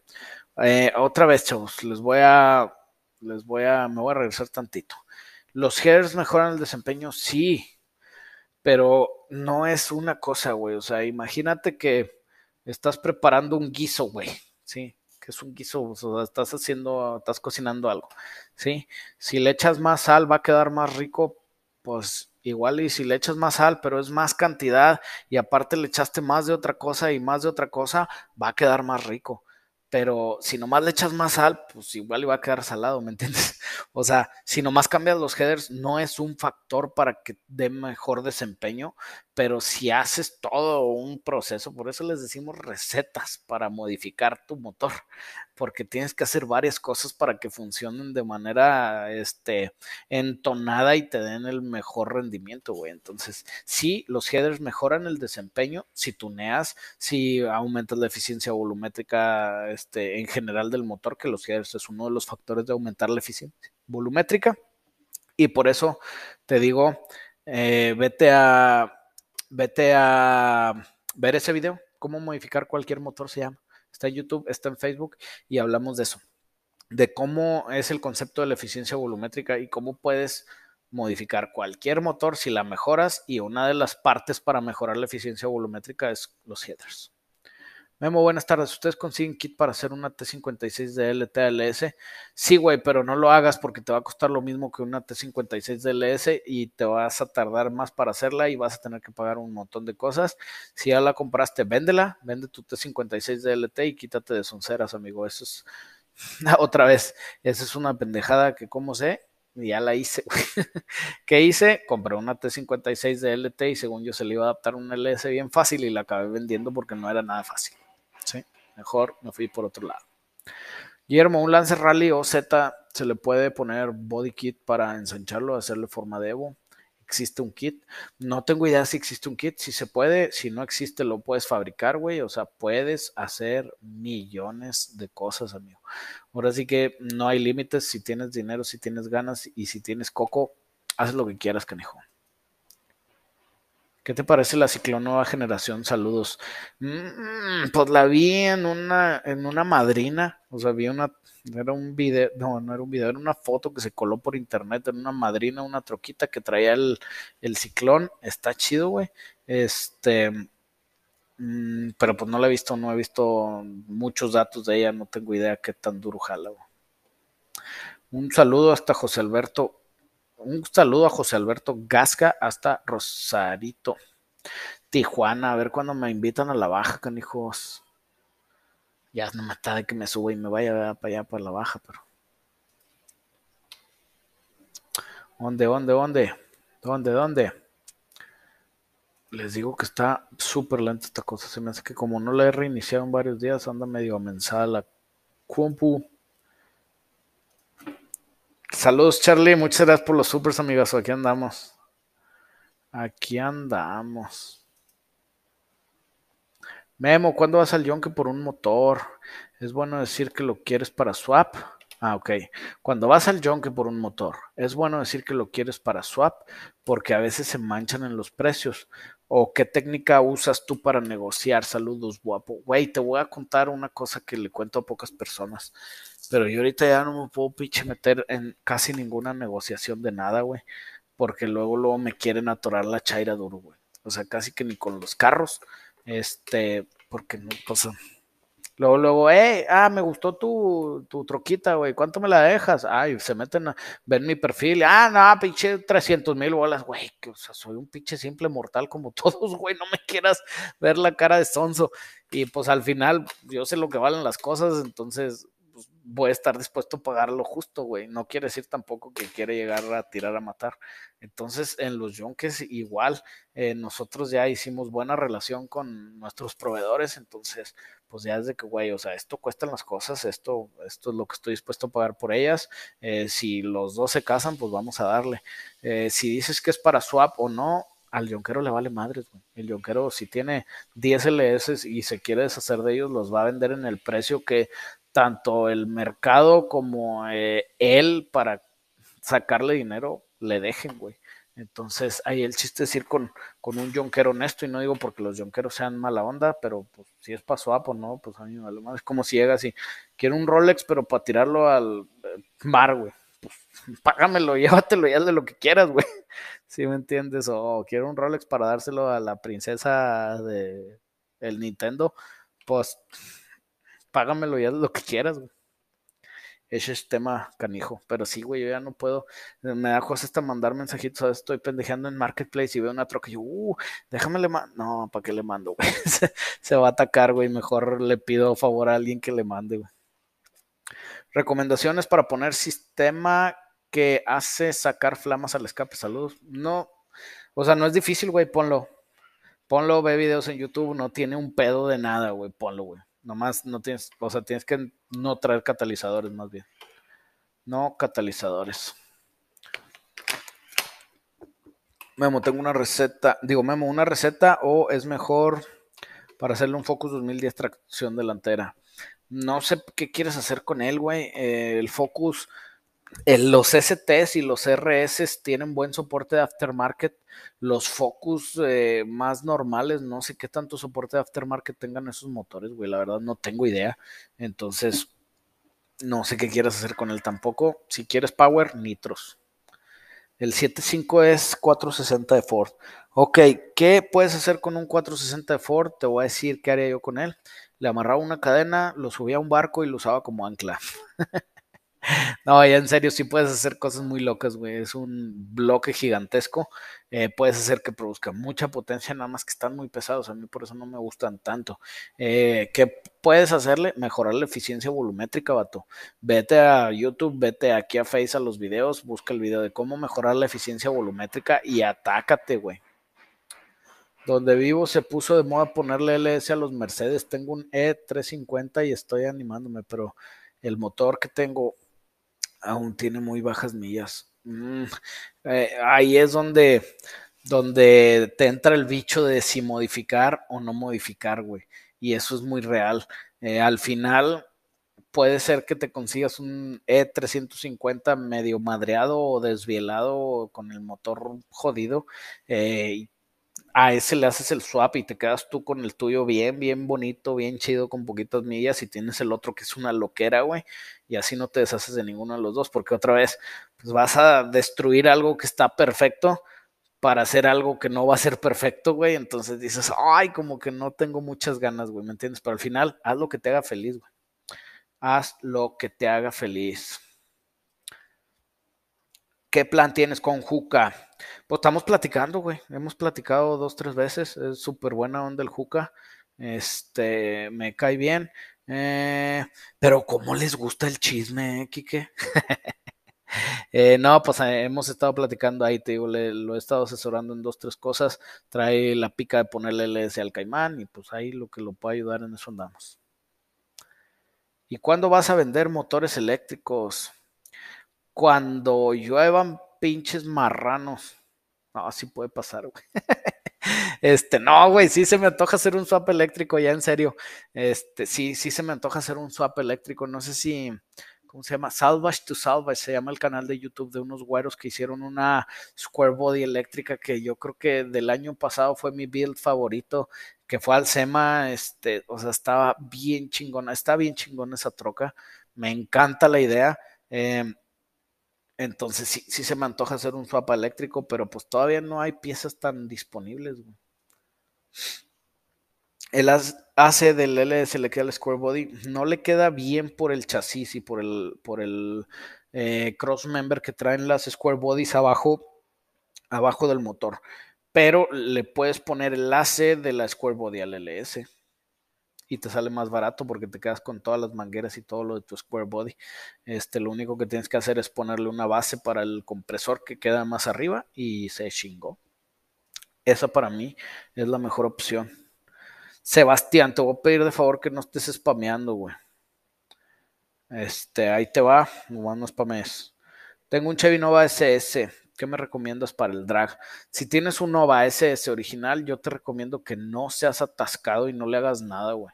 Eh, otra vez, chavos, les voy a, les voy a, me voy a regresar tantito. Los headers mejoran el desempeño, sí, pero no es una cosa, güey. O sea, imagínate que estás preparando un guiso, güey, sí, que es un guiso, o sea, estás haciendo, estás cocinando algo, sí. Si le echas más sal, va a quedar más rico, pues igual y si le echas más sal, pero es más cantidad y aparte le echaste más de otra cosa y más de otra cosa, va a quedar más rico. Pero si nomás le echas más sal, pues igual iba a quedar salado, ¿me entiendes? (laughs) O sea, si nomás cambias los headers, no es un factor para que dé mejor desempeño, pero si haces todo un proceso, por eso les decimos recetas para modificar tu motor, porque tienes que hacer varias cosas para que funcionen de manera este, entonada y te den el mejor rendimiento, güey. Entonces, sí, los headers mejoran el desempeño si tuneas, si aumentas la eficiencia volumétrica este, en general del motor, que los headers es uno de los factores de aumentar la eficiencia volumétrica. Y por eso te digo, eh, vete a vete a ver ese video, cómo modificar cualquier motor se llama. Está en YouTube, está en Facebook y hablamos de eso, de cómo es el concepto de la eficiencia volumétrica y cómo puedes modificar cualquier motor si la mejoras y una de las partes para mejorar la eficiencia volumétrica es los headers. Memo, buenas tardes. ¿Ustedes consiguen kit para hacer una T56 de LTLS? Sí, güey, pero no lo hagas porque te va a costar lo mismo que una T56 de LS y te vas a tardar más para hacerla y vas a tener que pagar un montón de cosas. Si ya la compraste, véndela, vende tu T56 de LT y quítate de sonceras, amigo. Eso es (laughs) otra vez, esa es una pendejada que como sé, ya la hice. (laughs) ¿Qué hice? Compré una T56 de LT y según yo se le iba a adaptar un LS bien fácil y la acabé vendiendo porque no era nada fácil. Mejor me fui por otro lado. Guillermo, un Lancer Rally o Z se le puede poner body kit para ensancharlo, hacerle forma de Evo. ¿Existe un kit? No tengo idea si existe un kit. Si se puede, si no existe, lo puedes fabricar, güey. O sea, puedes hacer millones de cosas, amigo. Ahora sí que no hay límites. Si tienes dinero, si tienes ganas y si tienes coco, haz lo que quieras, canijo. ¿Qué te parece la Ciclón Nueva Generación? Saludos. Mm, pues la vi en una, en una madrina, o sea, vi una, era un video, no, no era un video, era una foto que se coló por internet en una madrina, una troquita que traía el, el ciclón, está chido, güey. Este, mm, pero pues no la he visto, no he visto muchos datos de ella, no tengo idea qué tan duro jala, güey. Un saludo hasta José Alberto un saludo a José Alberto Gasca hasta Rosarito, Tijuana. A ver cuándo me invitan a la baja, canijos. Ya no me está de que me suba y me vaya para allá, para la baja, pero. ¿Dónde, dónde, dónde? ¿Dónde, dónde? Les digo que está súper lenta esta cosa. Se me hace que como no la he reiniciado en varios días, anda medio mensal la compu. Saludos, Charlie. Muchas gracias por los supers, amigos. Aquí andamos. Aquí andamos. Memo, ¿cuándo vas al yonke por un motor? Es bueno decir que lo quieres para swap. Ah, ok. Cuando vas al yonke por un motor, es bueno decir que lo quieres para swap porque a veces se manchan en los precios. ¿O qué técnica usas tú para negociar? Saludos, guapo. Güey, te voy a contar una cosa que le cuento a pocas personas. Pero yo ahorita ya no me puedo pinche meter en casi ninguna negociación de nada, güey. Porque luego, luego me quieren atorar la chaira duro, güey. O sea, casi que ni con los carros. Este, porque no pasa. Luego, luego, eh, ah, me gustó tu, tu troquita, güey, ¿cuánto me la dejas? Ay, se meten a ver mi perfil, ah, no, pinche 300 mil bolas, güey, que, o sea, soy un pinche simple mortal como (laughs) todos, güey, no me quieras ver la cara de sonso. Y pues al final, yo sé lo que valen las cosas, entonces, voy a estar dispuesto a pagar lo justo, güey. No quiere decir tampoco que quiere llegar a tirar a matar. Entonces, en los Yonkes igual, eh, nosotros ya hicimos buena relación con nuestros proveedores, entonces, pues ya es de que, güey, o sea, esto cuestan las cosas, esto, esto es lo que estoy dispuesto a pagar por ellas. Eh, si los dos se casan, pues vamos a darle. Eh, si dices que es para swap o no, al yonquero le vale madres, güey. El yonquero, si tiene 10 LS y se quiere deshacer de ellos, los va a vender en el precio que tanto el mercado como eh, él para sacarle dinero le dejen, güey. Entonces, ahí el chiste es ir con, con un yonquero honesto, y no digo porque los yonqueros sean mala onda, pero pues si es paso a, no, pues a mí me vale más. Es como si llegas y quiero un Rolex, pero para tirarlo al eh, mar, güey. Pues (laughs) págamelo, (laughs) llévatelo ya de lo que quieras, güey. (laughs) Si me entiendes? O quiero un Rolex para dárselo a la princesa de el Nintendo, pues págamelo ya lo que quieras, güey. Ese es tema canijo. Pero sí, güey, yo ya no puedo. Me da cosas hasta mandar mensajitos. Estoy pendejeando en Marketplace y veo una troca y yo, uh, déjame le mando. No, ¿para qué le mando, güey? (laughs) se, va a atacar, güey. Mejor le pido favor a alguien que le mande, güey. Recomendaciones para poner sistema que hace sacar flamas al escape. Saludos. No, o sea, no es difícil, güey, ponlo. Ponlo, ve videos en YouTube, no tiene un pedo de nada, güey. Ponlo, güey. Nomás no tienes, o sea, tienes que no traer catalizadores más bien. No catalizadores. Memo, tengo una receta. Digo, Memo, una receta o es mejor para hacerle un Focus 2010 tracción delantera. No sé qué quieres hacer con él, güey. Eh, el Focus, los STs y los RS tienen buen soporte de aftermarket. Los Focus eh, más normales, no sé qué tanto soporte de aftermarket tengan esos motores, güey. La verdad no tengo idea. Entonces, no sé qué quieres hacer con él tampoco. Si quieres power, nitros. El 7.5 es 460 de Ford. Ok, ¿qué puedes hacer con un 460 de Ford? Te voy a decir qué haría yo con él. Le amarraba una cadena, lo subía a un barco y lo usaba como ancla. (laughs) No, ya en serio, sí puedes hacer cosas muy locas, güey. Es un bloque gigantesco. Eh, puedes hacer que produzca mucha potencia, nada más que están muy pesados. A mí por eso no me gustan tanto. Eh, ¿Qué puedes hacerle? Mejorar la eficiencia volumétrica, vato. Vete a YouTube, vete aquí a Face a los videos, busca el video de cómo mejorar la eficiencia volumétrica y atácate, güey. Donde vivo se puso de moda ponerle LS a los Mercedes. Tengo un E350 y estoy animándome, pero el motor que tengo aún tiene muy bajas millas. Mm, eh, ahí es donde, donde te entra el bicho de si modificar o no modificar, güey. Y eso es muy real. Eh, al final puede ser que te consigas un E350 medio madreado o desvielado con el motor jodido eh, a ese le haces el swap y te quedas tú con el tuyo bien, bien bonito, bien chido, con poquitas millas y tienes el otro que es una loquera, güey. Y así no te deshaces de ninguno de los dos, porque otra vez, pues vas a destruir algo que está perfecto para hacer algo que no va a ser perfecto, güey. Entonces dices, ay, como que no tengo muchas ganas, güey, ¿me entiendes? Pero al final, haz lo que te haga feliz, güey. Haz lo que te haga feliz. ¿Qué plan tienes con Juca? Pues estamos platicando, güey. Hemos platicado dos, tres veces. Es súper buena onda el Juca. Este, me cae bien. Eh, pero ¿cómo les gusta el chisme, eh, Quique? (laughs) eh, no, pues eh, hemos estado platicando ahí, te digo, lo he estado asesorando en dos, tres cosas. Trae la pica de ponerle LS al caimán y pues ahí lo que lo puede ayudar en eso andamos. ¿Y cuándo vas a vender motores eléctricos? Cuando lluevan pinches marranos. No, así puede pasar, güey. (laughs) Este, no, güey, sí se me antoja hacer un swap eléctrico, ya en serio. Este, sí, sí se me antoja hacer un swap eléctrico. No sé si, ¿cómo se llama? Salvage to Salvage, se llama el canal de YouTube de unos güeros que hicieron una Square Body eléctrica que yo creo que del año pasado fue mi build favorito, que fue al SEMA, este, o sea, estaba bien chingona, está bien chingona esa troca. Me encanta la idea. Eh, entonces sí, sí se me antoja hacer un swap eléctrico, pero pues todavía no hay piezas tan disponibles. El AC del LS le queda el square body, no le queda bien por el chasis y por el, por el eh, cross member que traen las square bodies abajo, abajo del motor. Pero le puedes poner el AC de la square body al LS y te sale más barato porque te quedas con todas las mangueras y todo lo de tu square body. Este, lo único que tienes que hacer es ponerle una base para el compresor que queda más arriba y se chingó. Esa para mí es la mejor opción. Sebastián, te voy a pedir de favor que no estés spameando, güey. Este, ahí te va, no, no spames. Tengo un Chevy Nova SS. ¿Qué me recomiendas para el drag? Si tienes un Nova SS original, yo te recomiendo que no seas atascado y no le hagas nada, güey.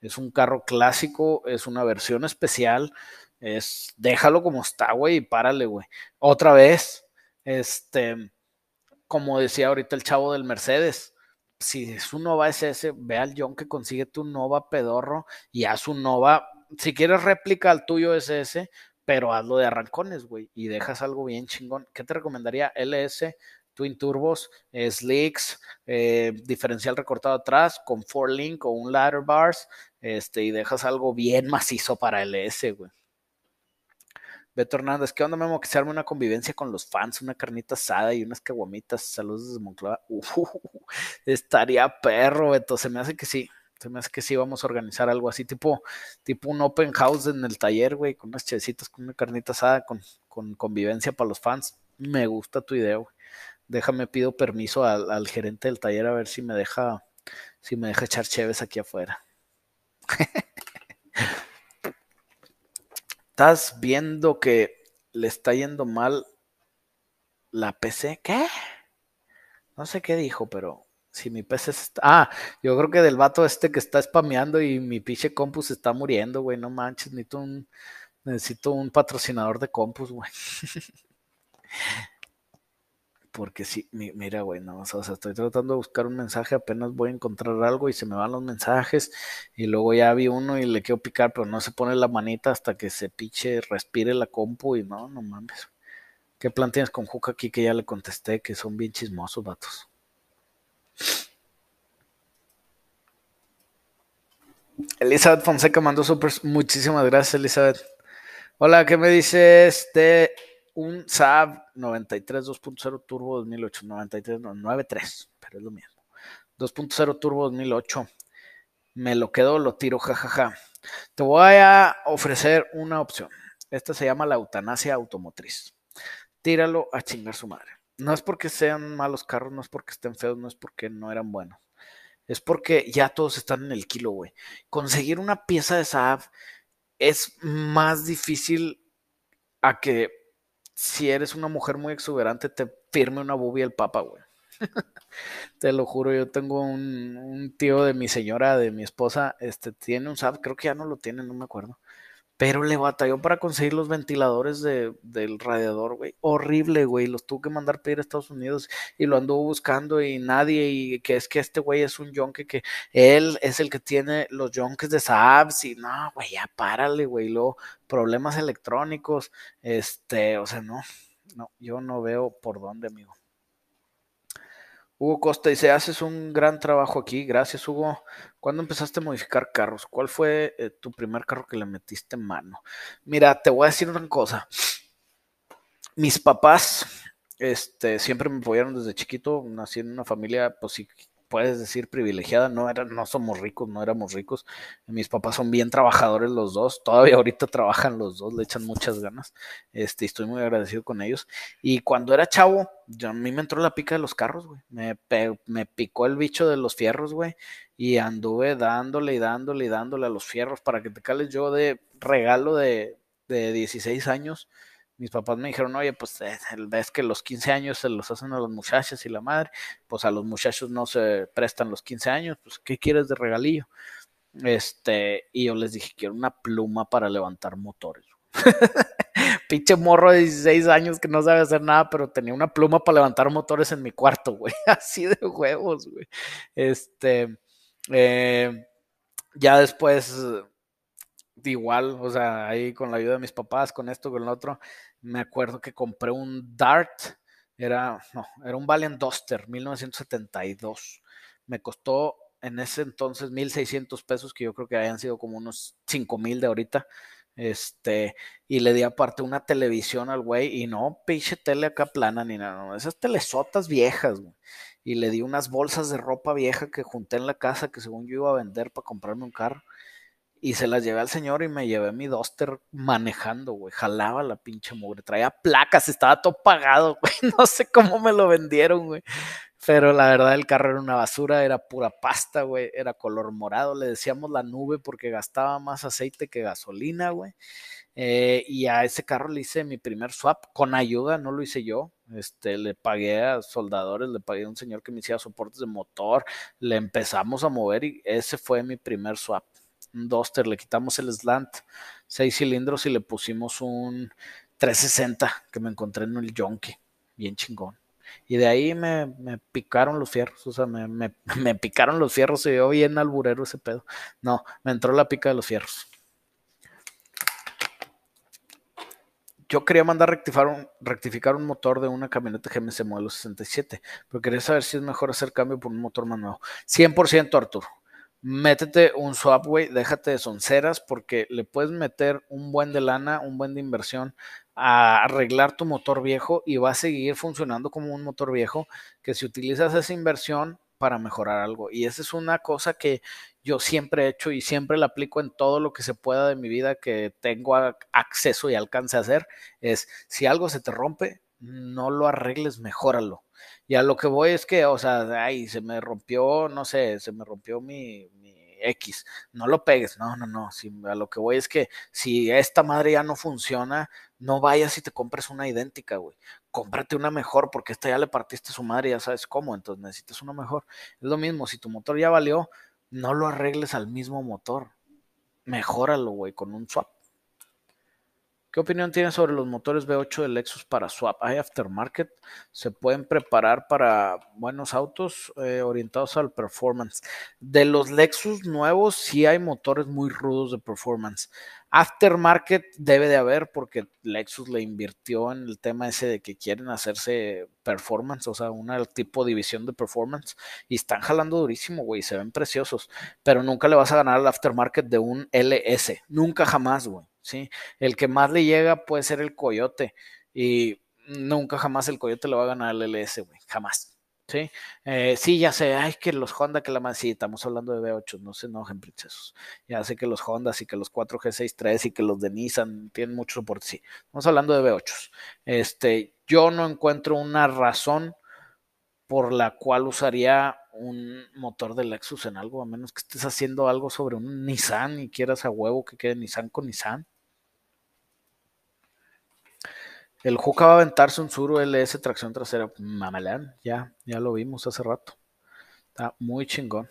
Es un carro clásico, es una versión especial. Es, déjalo como está, güey, y párale, güey. Otra vez, este, como decía ahorita el chavo del Mercedes, si es un Nova SS, ve al John que consigue tu Nova pedorro y haz un Nova. Si quieres réplica al tuyo SS, pero hazlo de arrancones, güey, y dejas algo bien chingón. ¿Qué te recomendaría? LS, Twin Turbos, Slicks, eh, diferencial recortado atrás con four link o un ladder bars, este, y dejas algo bien macizo para LS, güey. Beto Hernández, ¿qué onda, Memo? Que se una convivencia con los fans, una carnita asada y unas caguamitas. Saludos desde Moncloa. (laughs) estaría perro, Beto. Se me hace que sí. Se me hace que sí vamos a organizar algo así, tipo, tipo un open house en el taller, güey, con unas checitas, con una carnita asada, con, con convivencia para los fans. Me gusta tu idea, güey. Déjame, pido permiso al, al, gerente del taller a ver si me deja, si me deja echar cheves aquí afuera. (laughs) Estás viendo que le está yendo mal la PC. ¿Qué? No sé qué dijo, pero si mi PC está... Ah, yo creo que del vato este que está spameando y mi pinche compu se está muriendo, güey. No manches, necesito un, necesito un patrocinador de compus, güey. (laughs) Porque sí, mira, güey, no, o sea, estoy tratando de buscar un mensaje, apenas voy a encontrar algo y se me van los mensajes y luego ya vi uno y le quiero picar, pero no se pone la manita hasta que se piche, respire la compu y no, no mames. ¿Qué plan tienes con Juca aquí que ya le contesté que son bien chismosos, vatos? Elizabeth Fonseca mandó super. Muchísimas gracias, Elizabeth. Hola, ¿qué me dices de un Saab 93 2.0 Turbo 2008? 93, no, 93, pero es lo mismo. 2.0 Turbo 2008. Me lo quedo, lo tiro, jajaja. Te voy a ofrecer una opción. Esta se llama la eutanasia automotriz. Tíralo a chingar su madre. No es porque sean malos carros, no es porque estén feos, no es porque no eran buenos. Es porque ya todos están en el kilo, güey. Conseguir una pieza de Saab es más difícil a que si eres una mujer muy exuberante te firme una bubia el papa, güey. (laughs) te lo juro, yo tengo un, un, tío de mi señora, de mi esposa, este tiene un Saab, creo que ya no lo tiene, no me acuerdo pero le batalló para conseguir los ventiladores de, del radiador, güey. Horrible, güey. Los tuvo que mandar pedir a Estados Unidos y lo anduvo buscando y nadie. Y que es que este güey es un yonke que él es el que tiene los yonkes de Saabs. Y no, güey, ya párale, güey. Luego, problemas electrónicos. Este, o sea, no, no, yo no veo por dónde, amigo. Hugo Costa dice, haces un gran trabajo aquí. Gracias, Hugo. ¿Cuándo empezaste a modificar carros? ¿Cuál fue eh, tu primer carro que le metiste en mano? Mira, te voy a decir una cosa. Mis papás este, siempre me apoyaron desde chiquito. Nací en una familia, pues sí, puedes decir privilegiada, no era, no somos ricos, no éramos ricos. Mis papás son bien trabajadores los dos, todavía ahorita trabajan los dos, le echan muchas ganas. Este, estoy muy agradecido con ellos. Y cuando era chavo, yo, a mí me entró la pica de los carros, güey. Me, picó el bicho de los fierros, güey. Y anduve dándole y dándole y dándole a los fierros para que te cales yo de regalo de, de 16 años mis papás me dijeron, oye, pues eh, ves que los 15 años se los hacen a los muchachos y la madre, pues a los muchachos no se prestan los 15 años, pues ¿qué quieres de regalillo? Este, y yo les dije, quiero una pluma para levantar motores. (laughs) Pinche morro de 16 años que no sabe hacer nada, pero tenía una pluma para levantar motores en mi cuarto, güey. (laughs) Así de huevos, güey. Este, eh, ya después igual, o sea, ahí con la ayuda de mis papás, con esto, con lo otro, me acuerdo que compré un Dart, era, no, era un Valiant Duster, 1972. Me costó en ese entonces 1600 pesos, que yo creo que hayan sido como unos 5000 de ahorita. Este, y le di aparte una televisión al güey, y no pinche tele acá plana ni nada, no, esas telesotas viejas, güey. Y le di unas bolsas de ropa vieja que junté en la casa que según yo iba a vender para comprarme un carro. Y se las llevé al señor y me llevé mi Duster manejando, güey. Jalaba la pinche mugre. Traía placas, estaba todo pagado, (laughs) güey. No sé cómo me lo vendieron, güey. Pero la verdad el carro era una basura, era pura pasta, güey. Era color morado. Le decíamos la nube porque gastaba más aceite que gasolina, güey. Eh, y a ese carro le hice mi primer swap con ayuda, no lo hice yo. Este, le pagué a soldadores, le pagué a un señor que me hacía soportes de motor. Le empezamos a mover y ese fue mi primer swap Duster, le quitamos el slant, seis cilindros y le pusimos un 360 que me encontré en el Yonke, bien chingón. Y de ahí me, picaron los fierros, o sea, me, me, (laughs) picaron los fierros, se vio bien alburero ese pedo. No, me entró la pica de los fierros. Yo quería mandar rectificar un, rectificar un motor de una camioneta GMC modelo 67, pero quería saber si es mejor hacer cambio por un motor más nuevo. 100% Arturo métete un swap, déjate de sonceras porque le puedes meter un buen de lana, un buen de inversión a arreglar tu motor viejo y va a seguir funcionando como un motor viejo que si utilizas esa inversión para mejorar algo. Y esa es una cosa que yo siempre he hecho y siempre la aplico en todo lo que se pueda de mi vida que tengo acceso y alcance a hacer, es si algo se te rompe, no lo arregles, mejóralo. Y a lo que voy es que, o sea, ay, se me rompió, no sé, se me rompió mi, X. No lo pegues, no, no, no. A lo que voy es que si esta madre ya no funciona, no vayas y te compres una idéntica, güey. Cómprate una mejor, porque esta ya le partiste a su madre ya sabes cómo, entonces necesitas una mejor. Es lo mismo, si tu motor ya valió, no lo arregles al mismo motor. Mejóralo, güey, con un swap. ¿Qué opinión tienes sobre los motores V8 de Lexus para swap? ¿Hay aftermarket? ¿Se pueden preparar para buenos autos eh, orientados al performance? De los Lexus nuevos sí hay motores muy rudos de performance. Aftermarket debe de haber porque Lexus le invirtió en el tema ese de que quieren hacerse performance, o sea, una tipo de división de performance y están jalando durísimo, güey, se ven preciosos, pero nunca le vas a ganar al aftermarket de un LS, nunca jamás, güey. ¿Sí? El que más le llega puede ser el coyote y nunca jamás el coyote le va a ganar al LS, güey, jamás. ¿Sí? Eh, sí, ya sé, ay, que los Honda, que la más, sí, estamos hablando de V8, no se enojen, princesos. Ya sé que los Honda y que los 4G63 y que los de Nissan tienen mucho soporte, sí. Estamos hablando de V8. Este, yo no encuentro una razón por la cual usaría un motor de Lexus en algo, a menos que estés haciendo algo sobre un Nissan y quieras a huevo que quede Nissan con Nissan. El Juca va a aventarse un Suru LS tracción trasera. Mamalán, ya, ya lo vimos hace rato. Está muy chingón.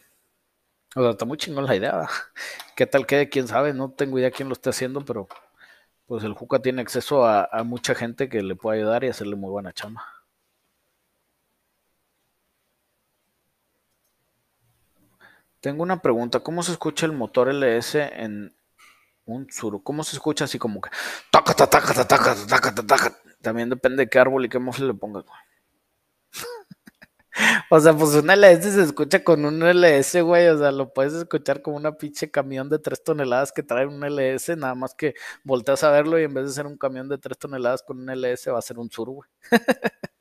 O sea, está muy chingón la idea. (laughs) ¿Qué tal quede? ¿Quién sabe? No tengo idea quién lo esté haciendo, pero pues el Juca tiene acceso a, a mucha gente que le puede ayudar y hacerle muy buena chama. Tengo una pregunta. ¿Cómo se escucha el motor LS en un Suru? ¿Cómo se escucha así como que... También depende de qué árbol y qué mofle le pongas, (laughs) O sea, pues un LS se escucha con un LS, güey. O sea, lo puedes escuchar como una pinche camión de 3 toneladas que trae un LS. Nada más que volteas a verlo y en vez de ser un camión de 3 toneladas con un LS va a ser un Suru, güey. (laughs)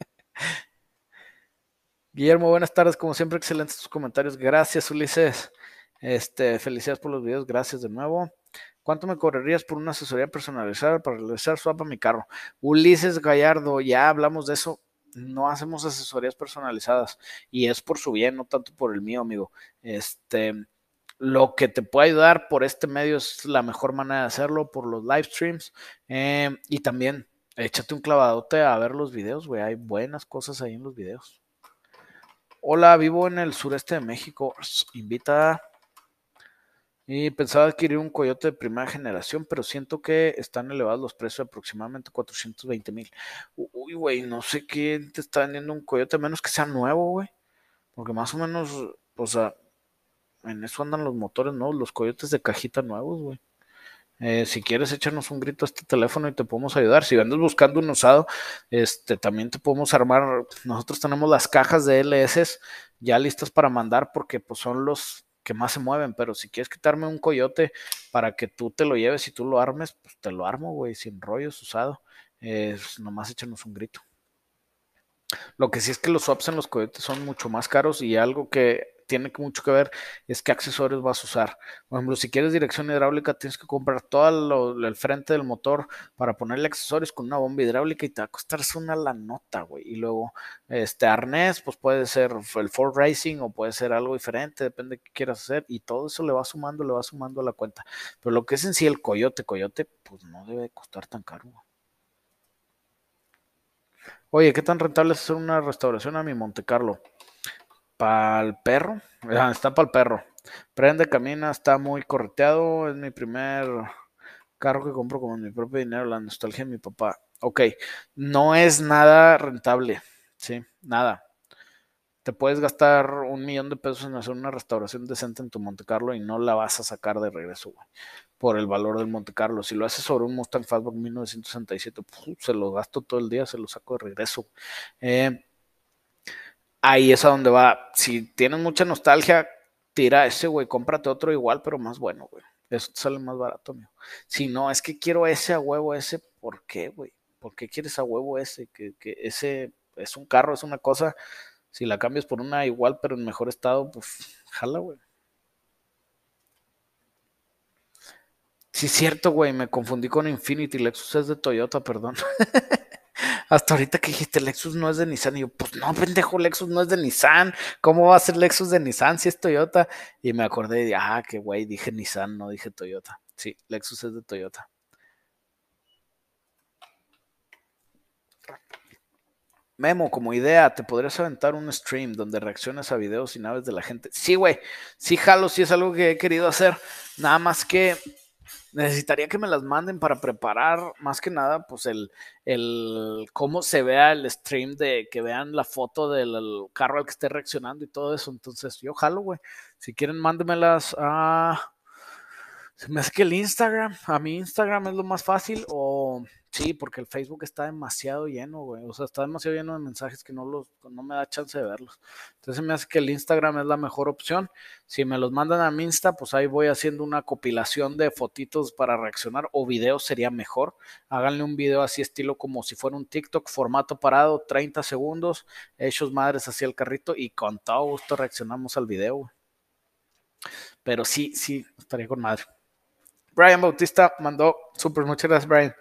Guillermo, buenas tardes. Como siempre, excelentes tus comentarios. Gracias, Ulises. Este, felicidades por los videos. Gracias de nuevo. ¿Cuánto me cobrarías por una asesoría personalizada para realizar swap a mi carro? Ulises Gallardo, ya hablamos de eso. No hacemos asesorías personalizadas y es por su bien, no tanto por el mío, amigo. Este, lo que te puede ayudar por este medio es la mejor manera de hacerlo, por los live streams. Eh, y también échate un clavadote a ver los videos, güey. Hay buenas cosas ahí en los videos. Hola, vivo en el sureste de México. Invita. Y pensaba adquirir un coyote de primera generación, pero siento que están elevados los precios, aproximadamente 420 mil. Uy, güey, no sé quién te está vendiendo un coyote, a menos que sea nuevo, güey. Porque más o menos, o sea, en eso andan los motores, ¿no? Los coyotes de cajita nuevos, güey. Eh, si quieres echarnos un grito a este teléfono y te podemos ayudar. Si andas buscando un usado, este también te podemos armar. Nosotros tenemos las cajas de LS ya listas para mandar porque pues son los que más se mueven. Pero si quieres quitarme un coyote para que tú te lo lleves y tú lo armes, pues te lo armo, güey, sin rollos usado. Nomás échanos un grito. Lo que sí es que los swaps en los coyotes son mucho más caros y algo que tiene mucho que ver es qué accesorios vas a usar. Por ejemplo, si quieres dirección hidráulica, tienes que comprar todo el frente del motor para ponerle accesorios con una bomba hidráulica y te va a costar una la nota, güey. Y luego, este arnés, pues puede ser el Ford Racing o puede ser algo diferente, depende de qué quieras hacer. Y todo eso le va sumando, le va sumando a la cuenta. Pero lo que es en sí el coyote, coyote, pues no debe costar tan caro. Oye, ¿qué tan rentable es hacer una restauración a mi Monte Carlo? Para el perro. Ah, está para el perro. Prende, camina, está muy correteado. Es mi primer carro que compro con mi propio dinero, la nostalgia de mi papá. Ok, no es nada rentable. Sí, nada. Te puedes gastar un millón de pesos en hacer una restauración decente en tu Monte Carlo y no la vas a sacar de regreso, güey, por el valor del Monte Carlo. Si lo haces sobre un Mustang Fastback 1967, se lo gasto todo el día, se lo saco de regreso. Eh, ahí es a donde va. Si tienes mucha nostalgia, tira ese, güey, cómprate otro igual, pero más bueno, güey. Eso te sale más barato, amigo. Si no, es que quiero ese a huevo, ese, ¿por qué, güey? ¿Por qué quieres a huevo ese? Que, que ese es un carro, es una cosa. Si la cambias por una igual, pero en mejor estado, pues jala, güey. Sí, cierto, güey, me confundí con Infinity. Lexus es de Toyota, perdón. (laughs) hasta ahorita que dijiste Lexus no es de Nissan. Y yo, pues no, pendejo, Lexus no es de Nissan. ¿Cómo va a ser Lexus de Nissan si es Toyota? Y me acordé de, ah, qué güey, dije Nissan, no dije Toyota. Sí, Lexus es de Toyota. Memo, como idea, ¿te podrías aventar un stream donde reacciones a videos y naves de la gente? Sí, güey. Sí, jalo, sí es algo que he querido hacer. Nada más que necesitaría que me las manden para preparar más que nada, pues el, el cómo se vea el stream de que vean la foto del carro al que esté reaccionando y todo eso. Entonces, yo jalo, güey. Si quieren, mándemelas a. Se me hace que el Instagram, a mi Instagram es lo más fácil o Sí, porque el Facebook está demasiado lleno, güey. O sea, está demasiado lleno de mensajes que no los, no me da chance de verlos. Entonces me hace que el Instagram es la mejor opción. Si me los mandan a mi Insta, pues ahí voy haciendo una compilación de fotitos para reaccionar o videos sería mejor. Háganle un video así estilo como si fuera un TikTok, formato parado, 30 segundos, hechos madres hacia el carrito y con todo gusto reaccionamos al video, güey. Pero sí, sí, estaría con madre. Brian Bautista mandó, super, muchas gracias, Brian.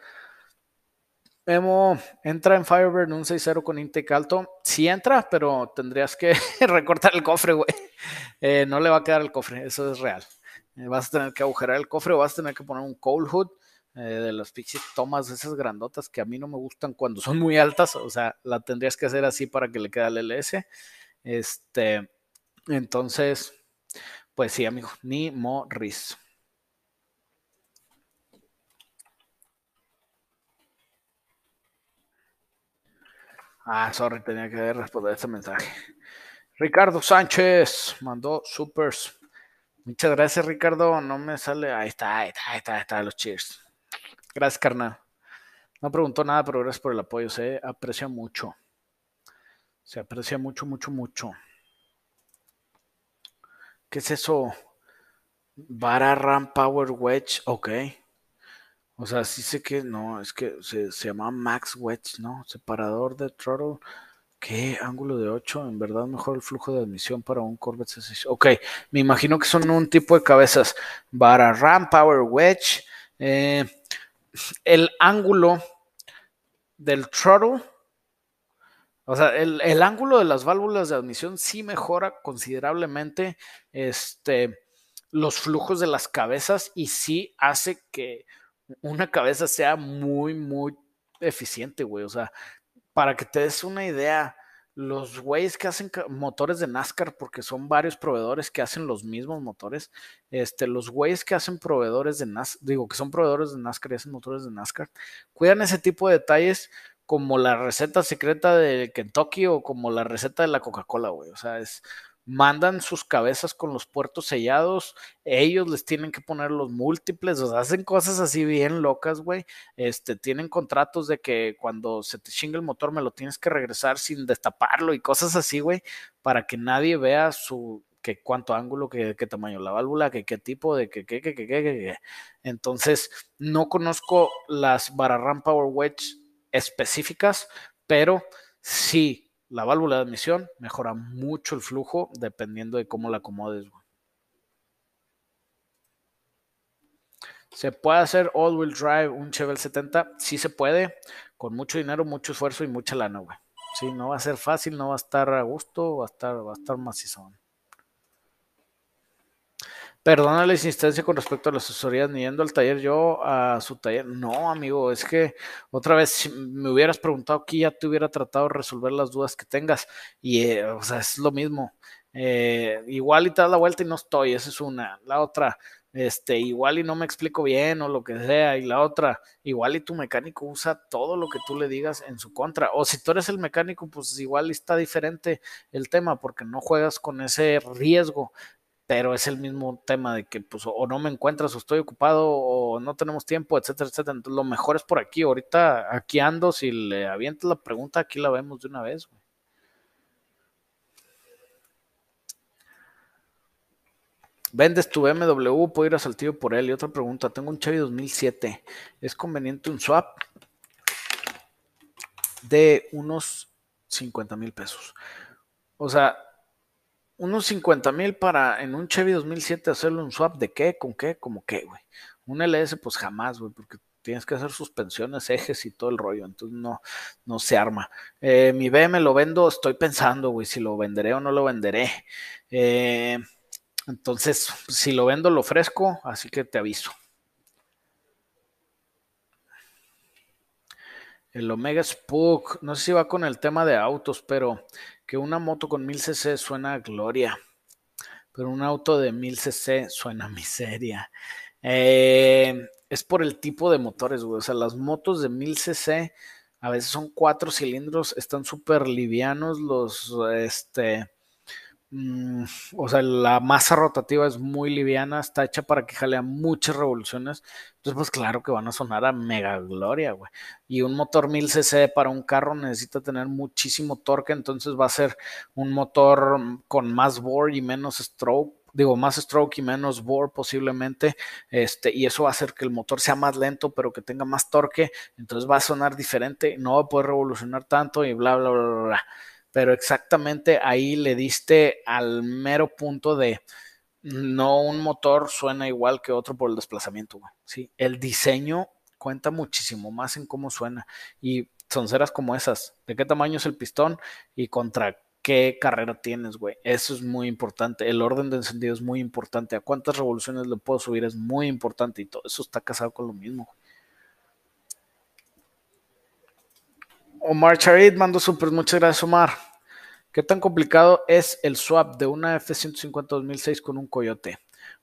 Memo, entra en Firebird un 6-0 con intake alto. Sí entra, pero tendrías que (laughs) recortar el cofre, güey. Eh, no le va a quedar el cofre, eso es real. Eh, vas a tener que agujerar el cofre o vas a tener que poner un cold hood eh, de las pinches tomas, esas grandotas que a mí no me gustan cuando son muy altas. O sea, la tendrías que hacer así para que le quede al LS. Este, entonces, pues sí, amigo, ni Morris. Ah, sorry, tenía que responder este mensaje. Ricardo Sánchez mandó supers. Muchas gracias, Ricardo. No me sale. Ahí está, ahí está, ahí está, ahí está, los cheers. Gracias, carnal. No preguntó nada, pero gracias por el apoyo. Se aprecia mucho. Se aprecia mucho, mucho, mucho. ¿Qué es eso? Vara Ram Power Wedge. Ok. O sea, sí sé que no, es que se, llama Max Wedge, ¿no? Separador de throttle. ¿Qué? Ángulo de 8. En verdad, mejor el flujo de admisión para un Corvette C6. Ok, me imagino que son un tipo de cabezas. Para Ram Power Wedge. Eh, el ángulo del throttle. O sea, el, el, ángulo de las válvulas de admisión sí mejora considerablemente este, los flujos de las cabezas y sí hace que una cabeza sea muy, muy eficiente, güey. O sea, para que te des una idea, los güeyes que hacen motores de NASCAR, porque son varios proveedores que hacen los mismos motores, este, los güeyes que hacen proveedores de NASCAR, digo, que son proveedores de NASCAR y hacen motores de NASCAR, cuidan ese tipo de detalles como la receta secreta de Kentucky o como la receta de la Coca-Cola, güey. O sea, es mandan sus cabezas con los puertos sellados, ellos les tienen que poner los múltiples, o hacen cosas así bien locas, güey. Este, tienen contratos de que cuando se te chinga el motor me lo tienes que regresar sin destaparlo y cosas así, güey, para que nadie vea su que cuánto ángulo, qué, qué tamaño la válvula, que qué tipo de que, qué, qué, qué, qué, Entonces, no conozco las Bararran Power Wedge específicas, pero sí la válvula de admisión mejora mucho el flujo dependiendo de cómo la acomodes. ¿Se puede hacer all-wheel drive un Chevelle 70? Sí se puede, con mucho dinero, mucho esfuerzo y mucha lana, güey. Sí, no va a ser fácil, no va a estar a gusto, va a estar, va a estar macizón. Perdona la insistencia con respecto a las asesorías, ni yendo al taller yo a su taller. No, amigo, es que otra vez, me hubieras preguntado aquí, ya te hubiera tratado de resolver las dudas que tengas. Y, eh, o sea, es lo mismo. Eh, igual y te das la vuelta y no estoy, esa es una. La otra, este, igual y no me explico bien o lo que sea. Y la otra, igual y tu mecánico usa todo lo que tú le digas en su contra. O si tú eres el mecánico, pues igual está diferente el tema porque no juegas con ese riesgo pero es el mismo tema de que pues o no me encuentras o estoy ocupado o no tenemos tiempo, etcétera, etcétera. Entonces lo mejor es por aquí. Ahorita aquí ando, si le avientas la pregunta, aquí la vemos de una vez. Vendes tu BMW, puedo ir a Saltillo por él. Y otra pregunta, tengo un Chevy 2007. ¿Es conveniente un swap de unos 50 mil pesos? O sea, unos 50 mil para en un Chevy 2007 hacerle un swap de qué, con qué, como qué, güey. Un LS, pues jamás, güey, porque tienes que hacer suspensiones, ejes y todo el rollo, entonces no, no se arma. Eh, mi BM lo vendo, estoy pensando, güey, si lo venderé o no lo venderé. Eh, entonces, si lo vendo, lo ofrezco, así que te aviso. El Omega Spook, no sé si va con el tema de autos, pero que una moto con 1000 cc suena a gloria, pero un auto de 1000 cc suena a miseria. Eh, es por el tipo de motores, güey. O sea, las motos de 1000 cc a veces son cuatro cilindros, están súper livianos los, este, Mm, o sea, la masa rotativa es muy liviana, está hecha para que jalea muchas revoluciones. Entonces, pues claro que van a sonar a mega gloria, güey. Y un motor 1000 cc para un carro necesita tener muchísimo torque, entonces va a ser un motor con más bore y menos stroke. Digo, más stroke y menos bore posiblemente, este, y eso va a hacer que el motor sea más lento, pero que tenga más torque, entonces va a sonar diferente, no va a poder revolucionar tanto y bla, bla, bla, bla. bla pero exactamente ahí le diste al mero punto de no un motor suena igual que otro por el desplazamiento, ¿sí? El diseño cuenta muchísimo más en cómo suena y sonceras como esas, de qué tamaño es el pistón y contra qué carrera tienes, güey. Eso es muy importante. El orden de encendido es muy importante. A cuántas revoluciones le puedo subir es muy importante y todo eso está casado con lo mismo. Omar Charit mando super, muchas gracias Omar. ¿Qué tan complicado es el swap de una F-150 2006 con un Coyote?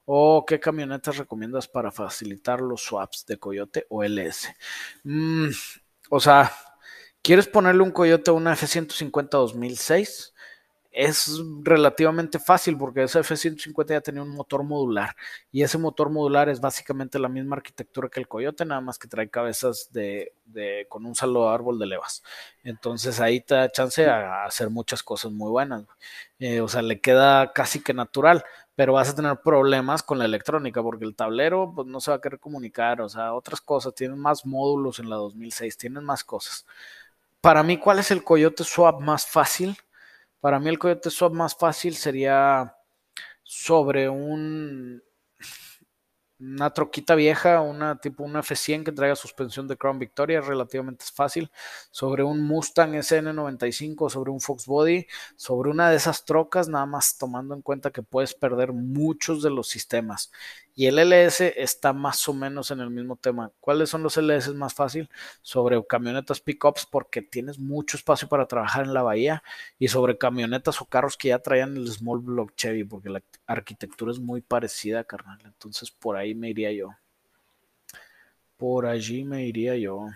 ¿O qué camionetas recomiendas para facilitar los swaps de Coyote o LS? Mm, o sea, ¿quieres ponerle un Coyote a una F-150 2006? Es relativamente fácil porque ese F-150 ya tenía un motor modular y ese motor modular es básicamente la misma arquitectura que el Coyote, nada más que trae cabezas de, con un solo árbol de levas. Entonces ahí te da chance a hacer muchas cosas muy buenas. Eh, o sea, le queda casi que natural, pero vas a tener problemas con la electrónica porque el tablero pues, no se va a querer comunicar, o sea, otras cosas, tienen más módulos en la 2006, tienen más cosas. Para mí, ¿cuál es el Coyote Swap más fácil? Para mí el Coyote Swap más fácil sería sobre un una troquita vieja, una tipo una F100 que traiga suspensión de Crown Victoria, relativamente fácil, sobre un Mustang SN95, sobre un Fox Body, sobre una de esas trocas, nada más tomando en cuenta que puedes perder muchos de los sistemas. Y el LS está más o menos en el mismo tema. ¿Cuáles son los LS más fácil? Sobre camionetas pickups porque tienes mucho espacio para trabajar en la bahía y sobre camionetas o carros que ya traían el small block Chevy porque la arquitectura es muy parecida, carnal. Entonces por ahí me iría yo. Por allí me iría yo.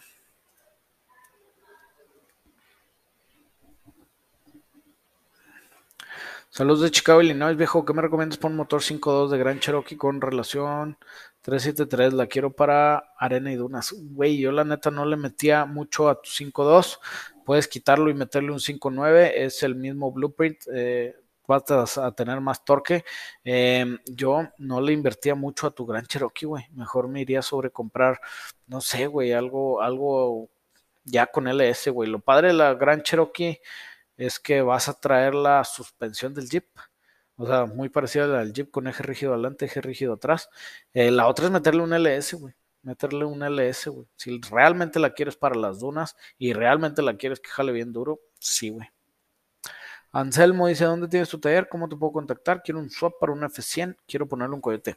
Saludos de Chicago, Illinois, viejo. ¿Qué me recomiendas por un motor 5.2 de Gran Cherokee con relación 373? La quiero para arena y dunas. Güey, yo la neta no le metía mucho a tu 5.2. Puedes quitarlo y meterle un 5.9. Es el mismo blueprint. Eh, vas a tener más torque. Em, yo no le invertía mucho a tu Gran Cherokee, güey. Mejor me iría sobre comprar, no sé, güey, algo, algo ya con LS, güey. Lo padre de la Gran Cherokee es que vas a traer la suspensión del Jeep. O sea, muy parecida al Jeep con eje rígido adelante, eje rígido atrás. Eh, la otra es meterle un LS, güey. Meterle un LS, güey. Si realmente la quieres para las dunas y realmente la quieres que jale bien duro, sí, güey. Anselmo dice, ¿dónde tienes tu taller? ¿Cómo te puedo contactar? Quiero un swap para un F100. Quiero ponerle un cohete.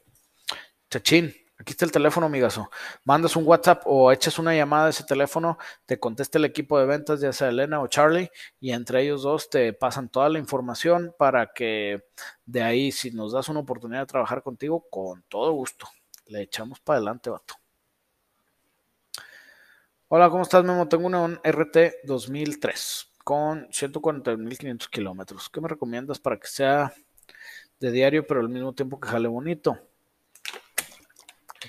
Chachín, Aquí está el teléfono, amigazo. Mandas un WhatsApp o echas una llamada a ese teléfono, te contesta el equipo de ventas, ya sea Elena o Charlie, y entre ellos dos te pasan toda la información para que de ahí, si nos das una oportunidad de trabajar contigo, con todo gusto. Le echamos para adelante, vato. Hola, ¿cómo estás, Memo? Tengo una RT 2003 con 140.500 kilómetros. ¿Qué me recomiendas para que sea de diario, pero al mismo tiempo que jale bonito?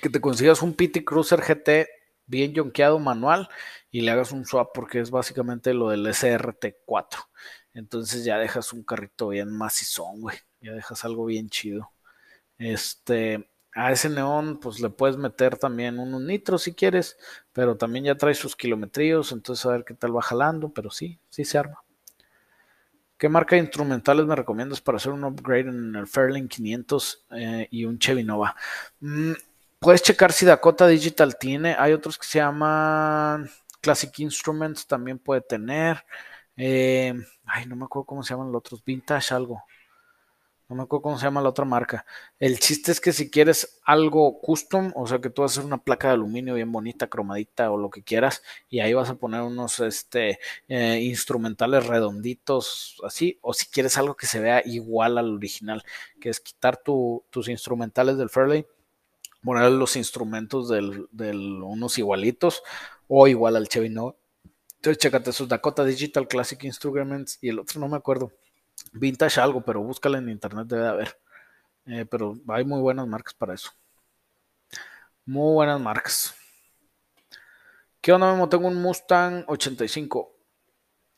Que te consigas un PT Cruiser GT bien yonkeado manual y le hagas un swap porque es básicamente lo del SRT4. Entonces ya dejas un carrito bien macizón, güey. Ya dejas algo bien chido. Este, a ese neón, pues le puedes meter también unos nitros si quieres, pero también ya trae sus kilometríos, entonces a ver qué tal va jalando, pero sí, sí se arma. ¿Qué marca de instrumentales me recomiendas para hacer un upgrade en el Fairlane 500 eh, y un Chevy Nova? Mm, Puedes checar si Dakota Digital tiene. Hay otros que se llaman Classic Instruments, también puede tener. Eh, ay, no me acuerdo cómo se llaman los otros. Vintage algo. No me acuerdo cómo se llama la otra marca. El chiste es que si quieres algo custom, o sea que tú vas a hacer una placa de aluminio bien bonita, cromadita o lo que quieras, y ahí vas a poner unos este, eh, instrumentales redonditos, así, o si quieres algo que se vea igual al original, que es quitar tus instrumentales del Fairley, poner los instrumentos del, unos igualitos o igual al Chevy No. Entonces, chécate esos Dakota Digital Classic Instruments y el otro no me acuerdo Vintage algo, pero búscala en internet, debe de haber. Eh, pero hay muy buenas marcas para eso. Muy buenas marcas. ¿Qué onda, Memo? Tengo un Mustang 85.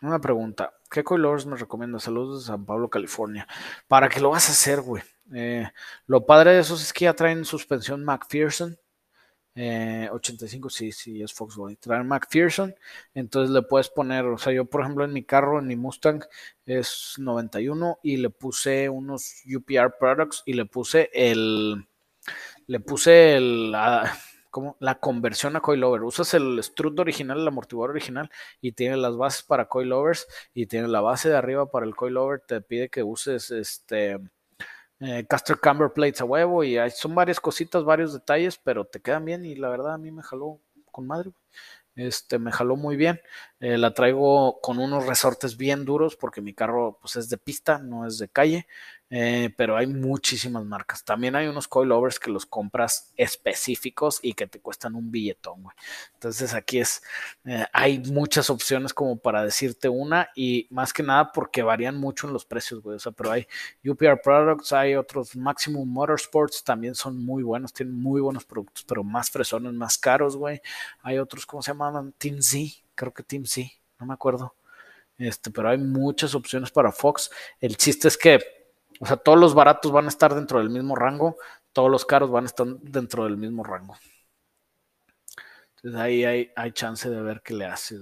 Una pregunta. ¿Qué coilers me recomienda? Saludos de San Pablo, California. ¿Para qué lo vas a hacer, güey? Eh, lo padre de esos es que ya traen suspensión McPherson. 85, eh, sí, sí, es Foxboy. Trae McPherson, entonces le puedes poner, o sea, yo por ejemplo en mi carro, en mi Mustang, es 91 y le puse unos UPR products y le puse el, le puse el, la, como la conversión a coilover. Usas el strut original, el amortiguador original y tiene las bases para coilovers y tiene la base de arriba para el coilover. Te pide que uses este eh, caster camber plates a huevo y hay, son varias cositas, varios detalles, pero te quedan bien y la verdad a mí me jaló con madre. Este, me jaló muy bien. Eh, la traigo con unos resortes bien duros porque mi carro pues es de pista, no es de calle. Eh, pero hay muchísimas marcas. También hay unos coilovers que los compras específicos y que te cuestan un billetón, güey. Entonces aquí es, eh, hay muchas opciones como para decirte una y más que nada porque varían mucho en los precios, güey. O sea, pero hay UPR Products, hay otros Maximum Motorsports, también son muy buenos, tienen muy buenos productos, pero más fresones, más caros, güey. Hay otros, ¿cómo se llaman? Team Z, creo que Team Z, no me acuerdo. Este, pero hay muchas opciones para Fox. El chiste es que o sea, todos los baratos van a estar dentro del mismo rango, todos los caros van a estar dentro del mismo rango. Entonces ahí hay, chance de ver qué le haces.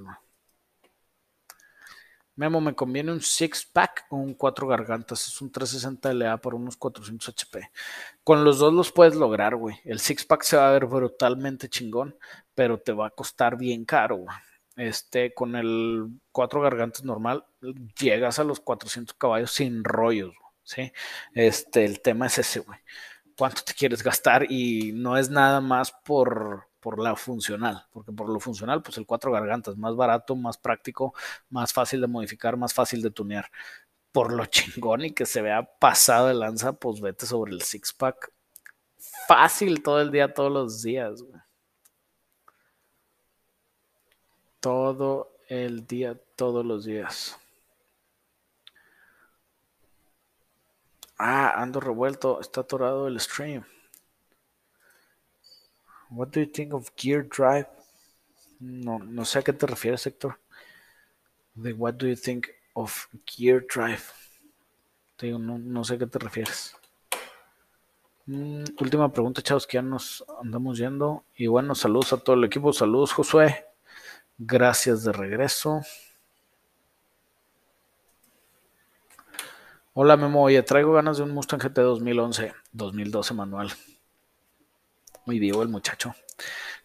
Memo, me conviene un six pack o un cuatro gargantas. Es un 360 LA por unos 400 HP. Con los dos los puedes lograr, güey. El six pack se va a ver brutalmente chingón, pero te va a costar bien caro, güey. Este, con el cuatro gargantas normal, llegas a los 400 caballos sin rollos. Güey. ¿Sí? Este, el tema es ese, güey. ¿Cuánto te quieres gastar? Y no es nada más por, por la funcional, porque por lo funcional, pues el cuatro gargantas, más barato, más práctico, más fácil de modificar, más fácil de tunear. Por lo (laughs) chingón y que se vea pasado de lanza, pues vete sobre el six pack. Fácil todo el día, todos los días, güey. Todo el día, todos los días. Ah, ando revuelto. Está atorado el stream. What do you think of Gear Drive? No, no sé a qué te refieres, Héctor. De what do you think of Gear Drive? Te digo, no, sé a qué te refieres. Mm, última pregunta, chavos, que ya nos andamos yendo. Y bueno, saludos a todo el equipo. Saludos, Josué. Gracias de regreso. Hola Memo, oye, traigo ganas de un Mustang GT 2011, 2012 manual. Muy vivo el muchacho.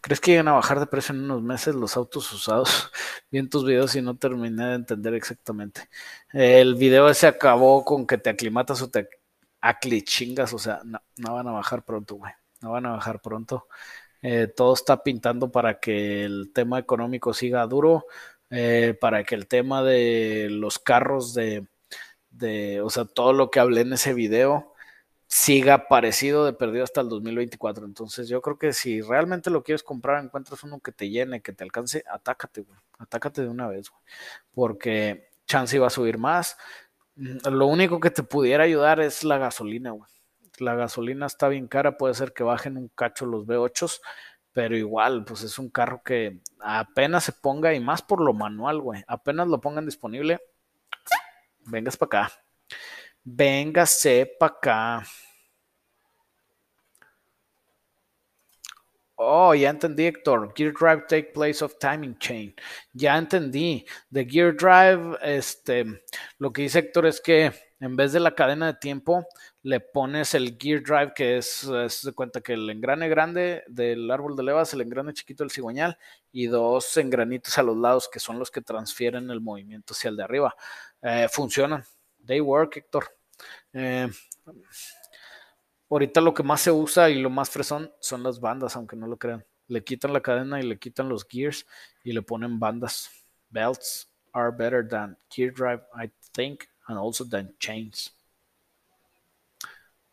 ¿Crees que llegan a bajar de precio en unos meses los autos usados? (laughs) Vi en tus videos y no terminé de entender exactamente. El video se acabó con que te aclimatas o te aclichingas, o sea, no, van a bajar pronto, güey. No van a bajar pronto. Eh, todo está pintando para que el tema económico siga duro, eh, para que el tema de los carros de de, o sea, todo lo que hablé en ese video siga parecido de perdido hasta el 2024. Entonces yo creo que si realmente lo quieres comprar, encuentras uno que te llene, que te alcance, atácate, güey. Atácate de una vez, güey. Porque chance iba a subir más. Mm, lo único que te pudiera ayudar es la gasolina, güey. La gasolina está bien cara, puede ser que bajen un cacho los V8s, pero igual, pues es un carro que apenas se ponga, y más por lo manual, güey, apenas lo pongan disponible, vengas para acá. Véngase para acá. Oh, ya entendí, Héctor. Gear Drive take place of timing chain. Ya entendí. The Gear Drive, este, lo que dice Héctor es que en vez de la cadena de tiempo, le pones el gear drive, que es, se cuenta que el engrane grande del árbol de levas, el engrane chiquito del cigüeñal, y dos engranitos a los lados, que son los que transfieren el movimiento hacia el de arriba. Eh, funcionan. They work, Héctor. Eh, ahorita lo que más se usa y lo más fresón son las bandas, aunque no lo crean. Le quitan la cadena y le quitan los gears y le ponen bandas. Belts are better than gear drive, I think and also than chains.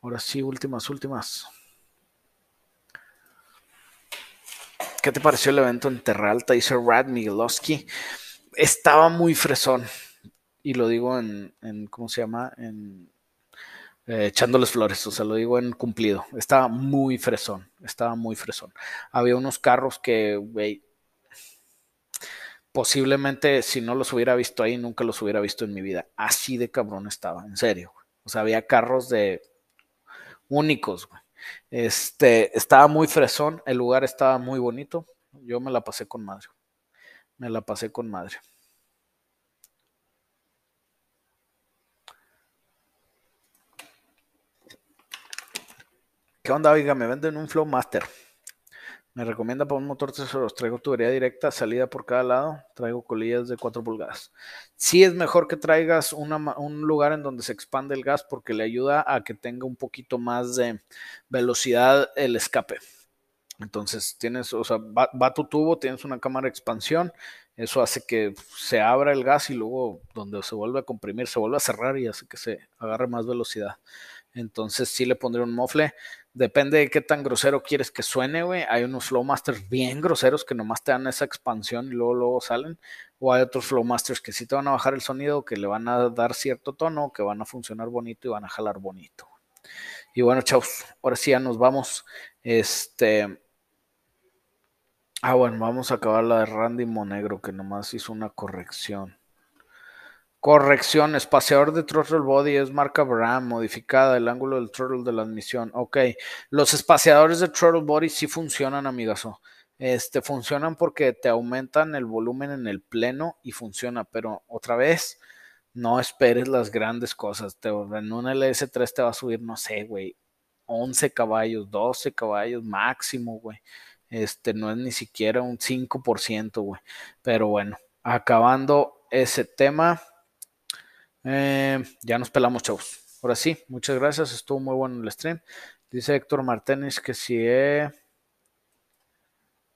Ahora sí, últimas, últimas. ¿Qué te pareció el evento en Terralta? Dice Rad Miguelowski. Estaba muy fresón. Y lo digo en, ¿cómo se llama? En eh, echándoles flores, o sea, lo digo en cumplido. Estaba muy fresón, estaba muy fresón. Había unos carros que, güey, posiblemente si no los hubiera visto ahí, nunca los hubiera visto en mi vida. Así de cabrón estaba, en serio. O sea, había carros de únicos, güey. Este, estaba muy fresón, el lugar estaba muy bonito. Yo me la pasé con madre. Me la pasé con madre. ¿Qué onda, oiga? Me venden un Flow Master. Me recomienda para un motor tesoros. Traigo tubería directa, salida por cada lado. Traigo colillas de 4 pulgadas. Sí es mejor que traigas un lugar en donde se expande el gas porque le ayuda a que tenga un poquito más de velocidad el escape. Entonces tienes, o sea, va, tu tubo, tienes una cámara de expansión, eso hace que se abra el gas y luego donde se vuelve a comprimir, se vuelve a cerrar y hace que se agarre más velocidad. Entonces sí le pondré un mofle. Depende de qué tan grosero quieres que suene, güey. Hay unos Flowmasters bien groseros que nomás te dan esa expansión y luego, luego salen. O hay otros Flowmasters que sí te van a bajar el sonido, que le van a dar cierto tono, que van a funcionar bonito y van a jalar bonito. Y bueno, chavos, ahora sí ya nos vamos. Este. Ah, bueno, vamos a acabar la de Randy Monegro, que nomás hizo una corrección. Corrección, espaciador de throttle body es marca Bram, modificada, el ángulo del throttle de la admisión. Ok, los espaciadores de throttle body sí funcionan, amigazo. Este, funcionan porque te aumentan el volumen en el pleno y funciona, pero otra vez, no esperes las grandes cosas. En un LS3 te va a subir, no sé, güey, 11 caballos, 12 caballos máximo, güey. Este, no es ni siquiera un 5%, güey. Pero bueno, acabando ese tema eh, ya nos pelamos, chavos. Ahora sí, muchas gracias. Estuvo muy bueno el stream. Dice Héctor Martínez que si he.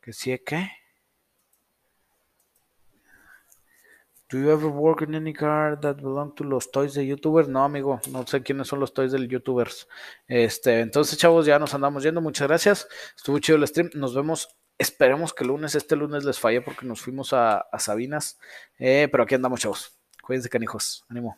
¿Que si he qué? Do you ever work in any car that belong to los toys de youtubers? No, amigo, no sé quiénes son los toys de youtubers. Este, entonces, chavos, ya nos andamos yendo. Muchas gracias. Estuvo chido el stream. Nos vemos. Esperemos que el lunes, este lunes les falle porque nos fuimos a, Sabinas. Eh, pero aquí andamos, chavos. Cuídense, canijos. Ánimo.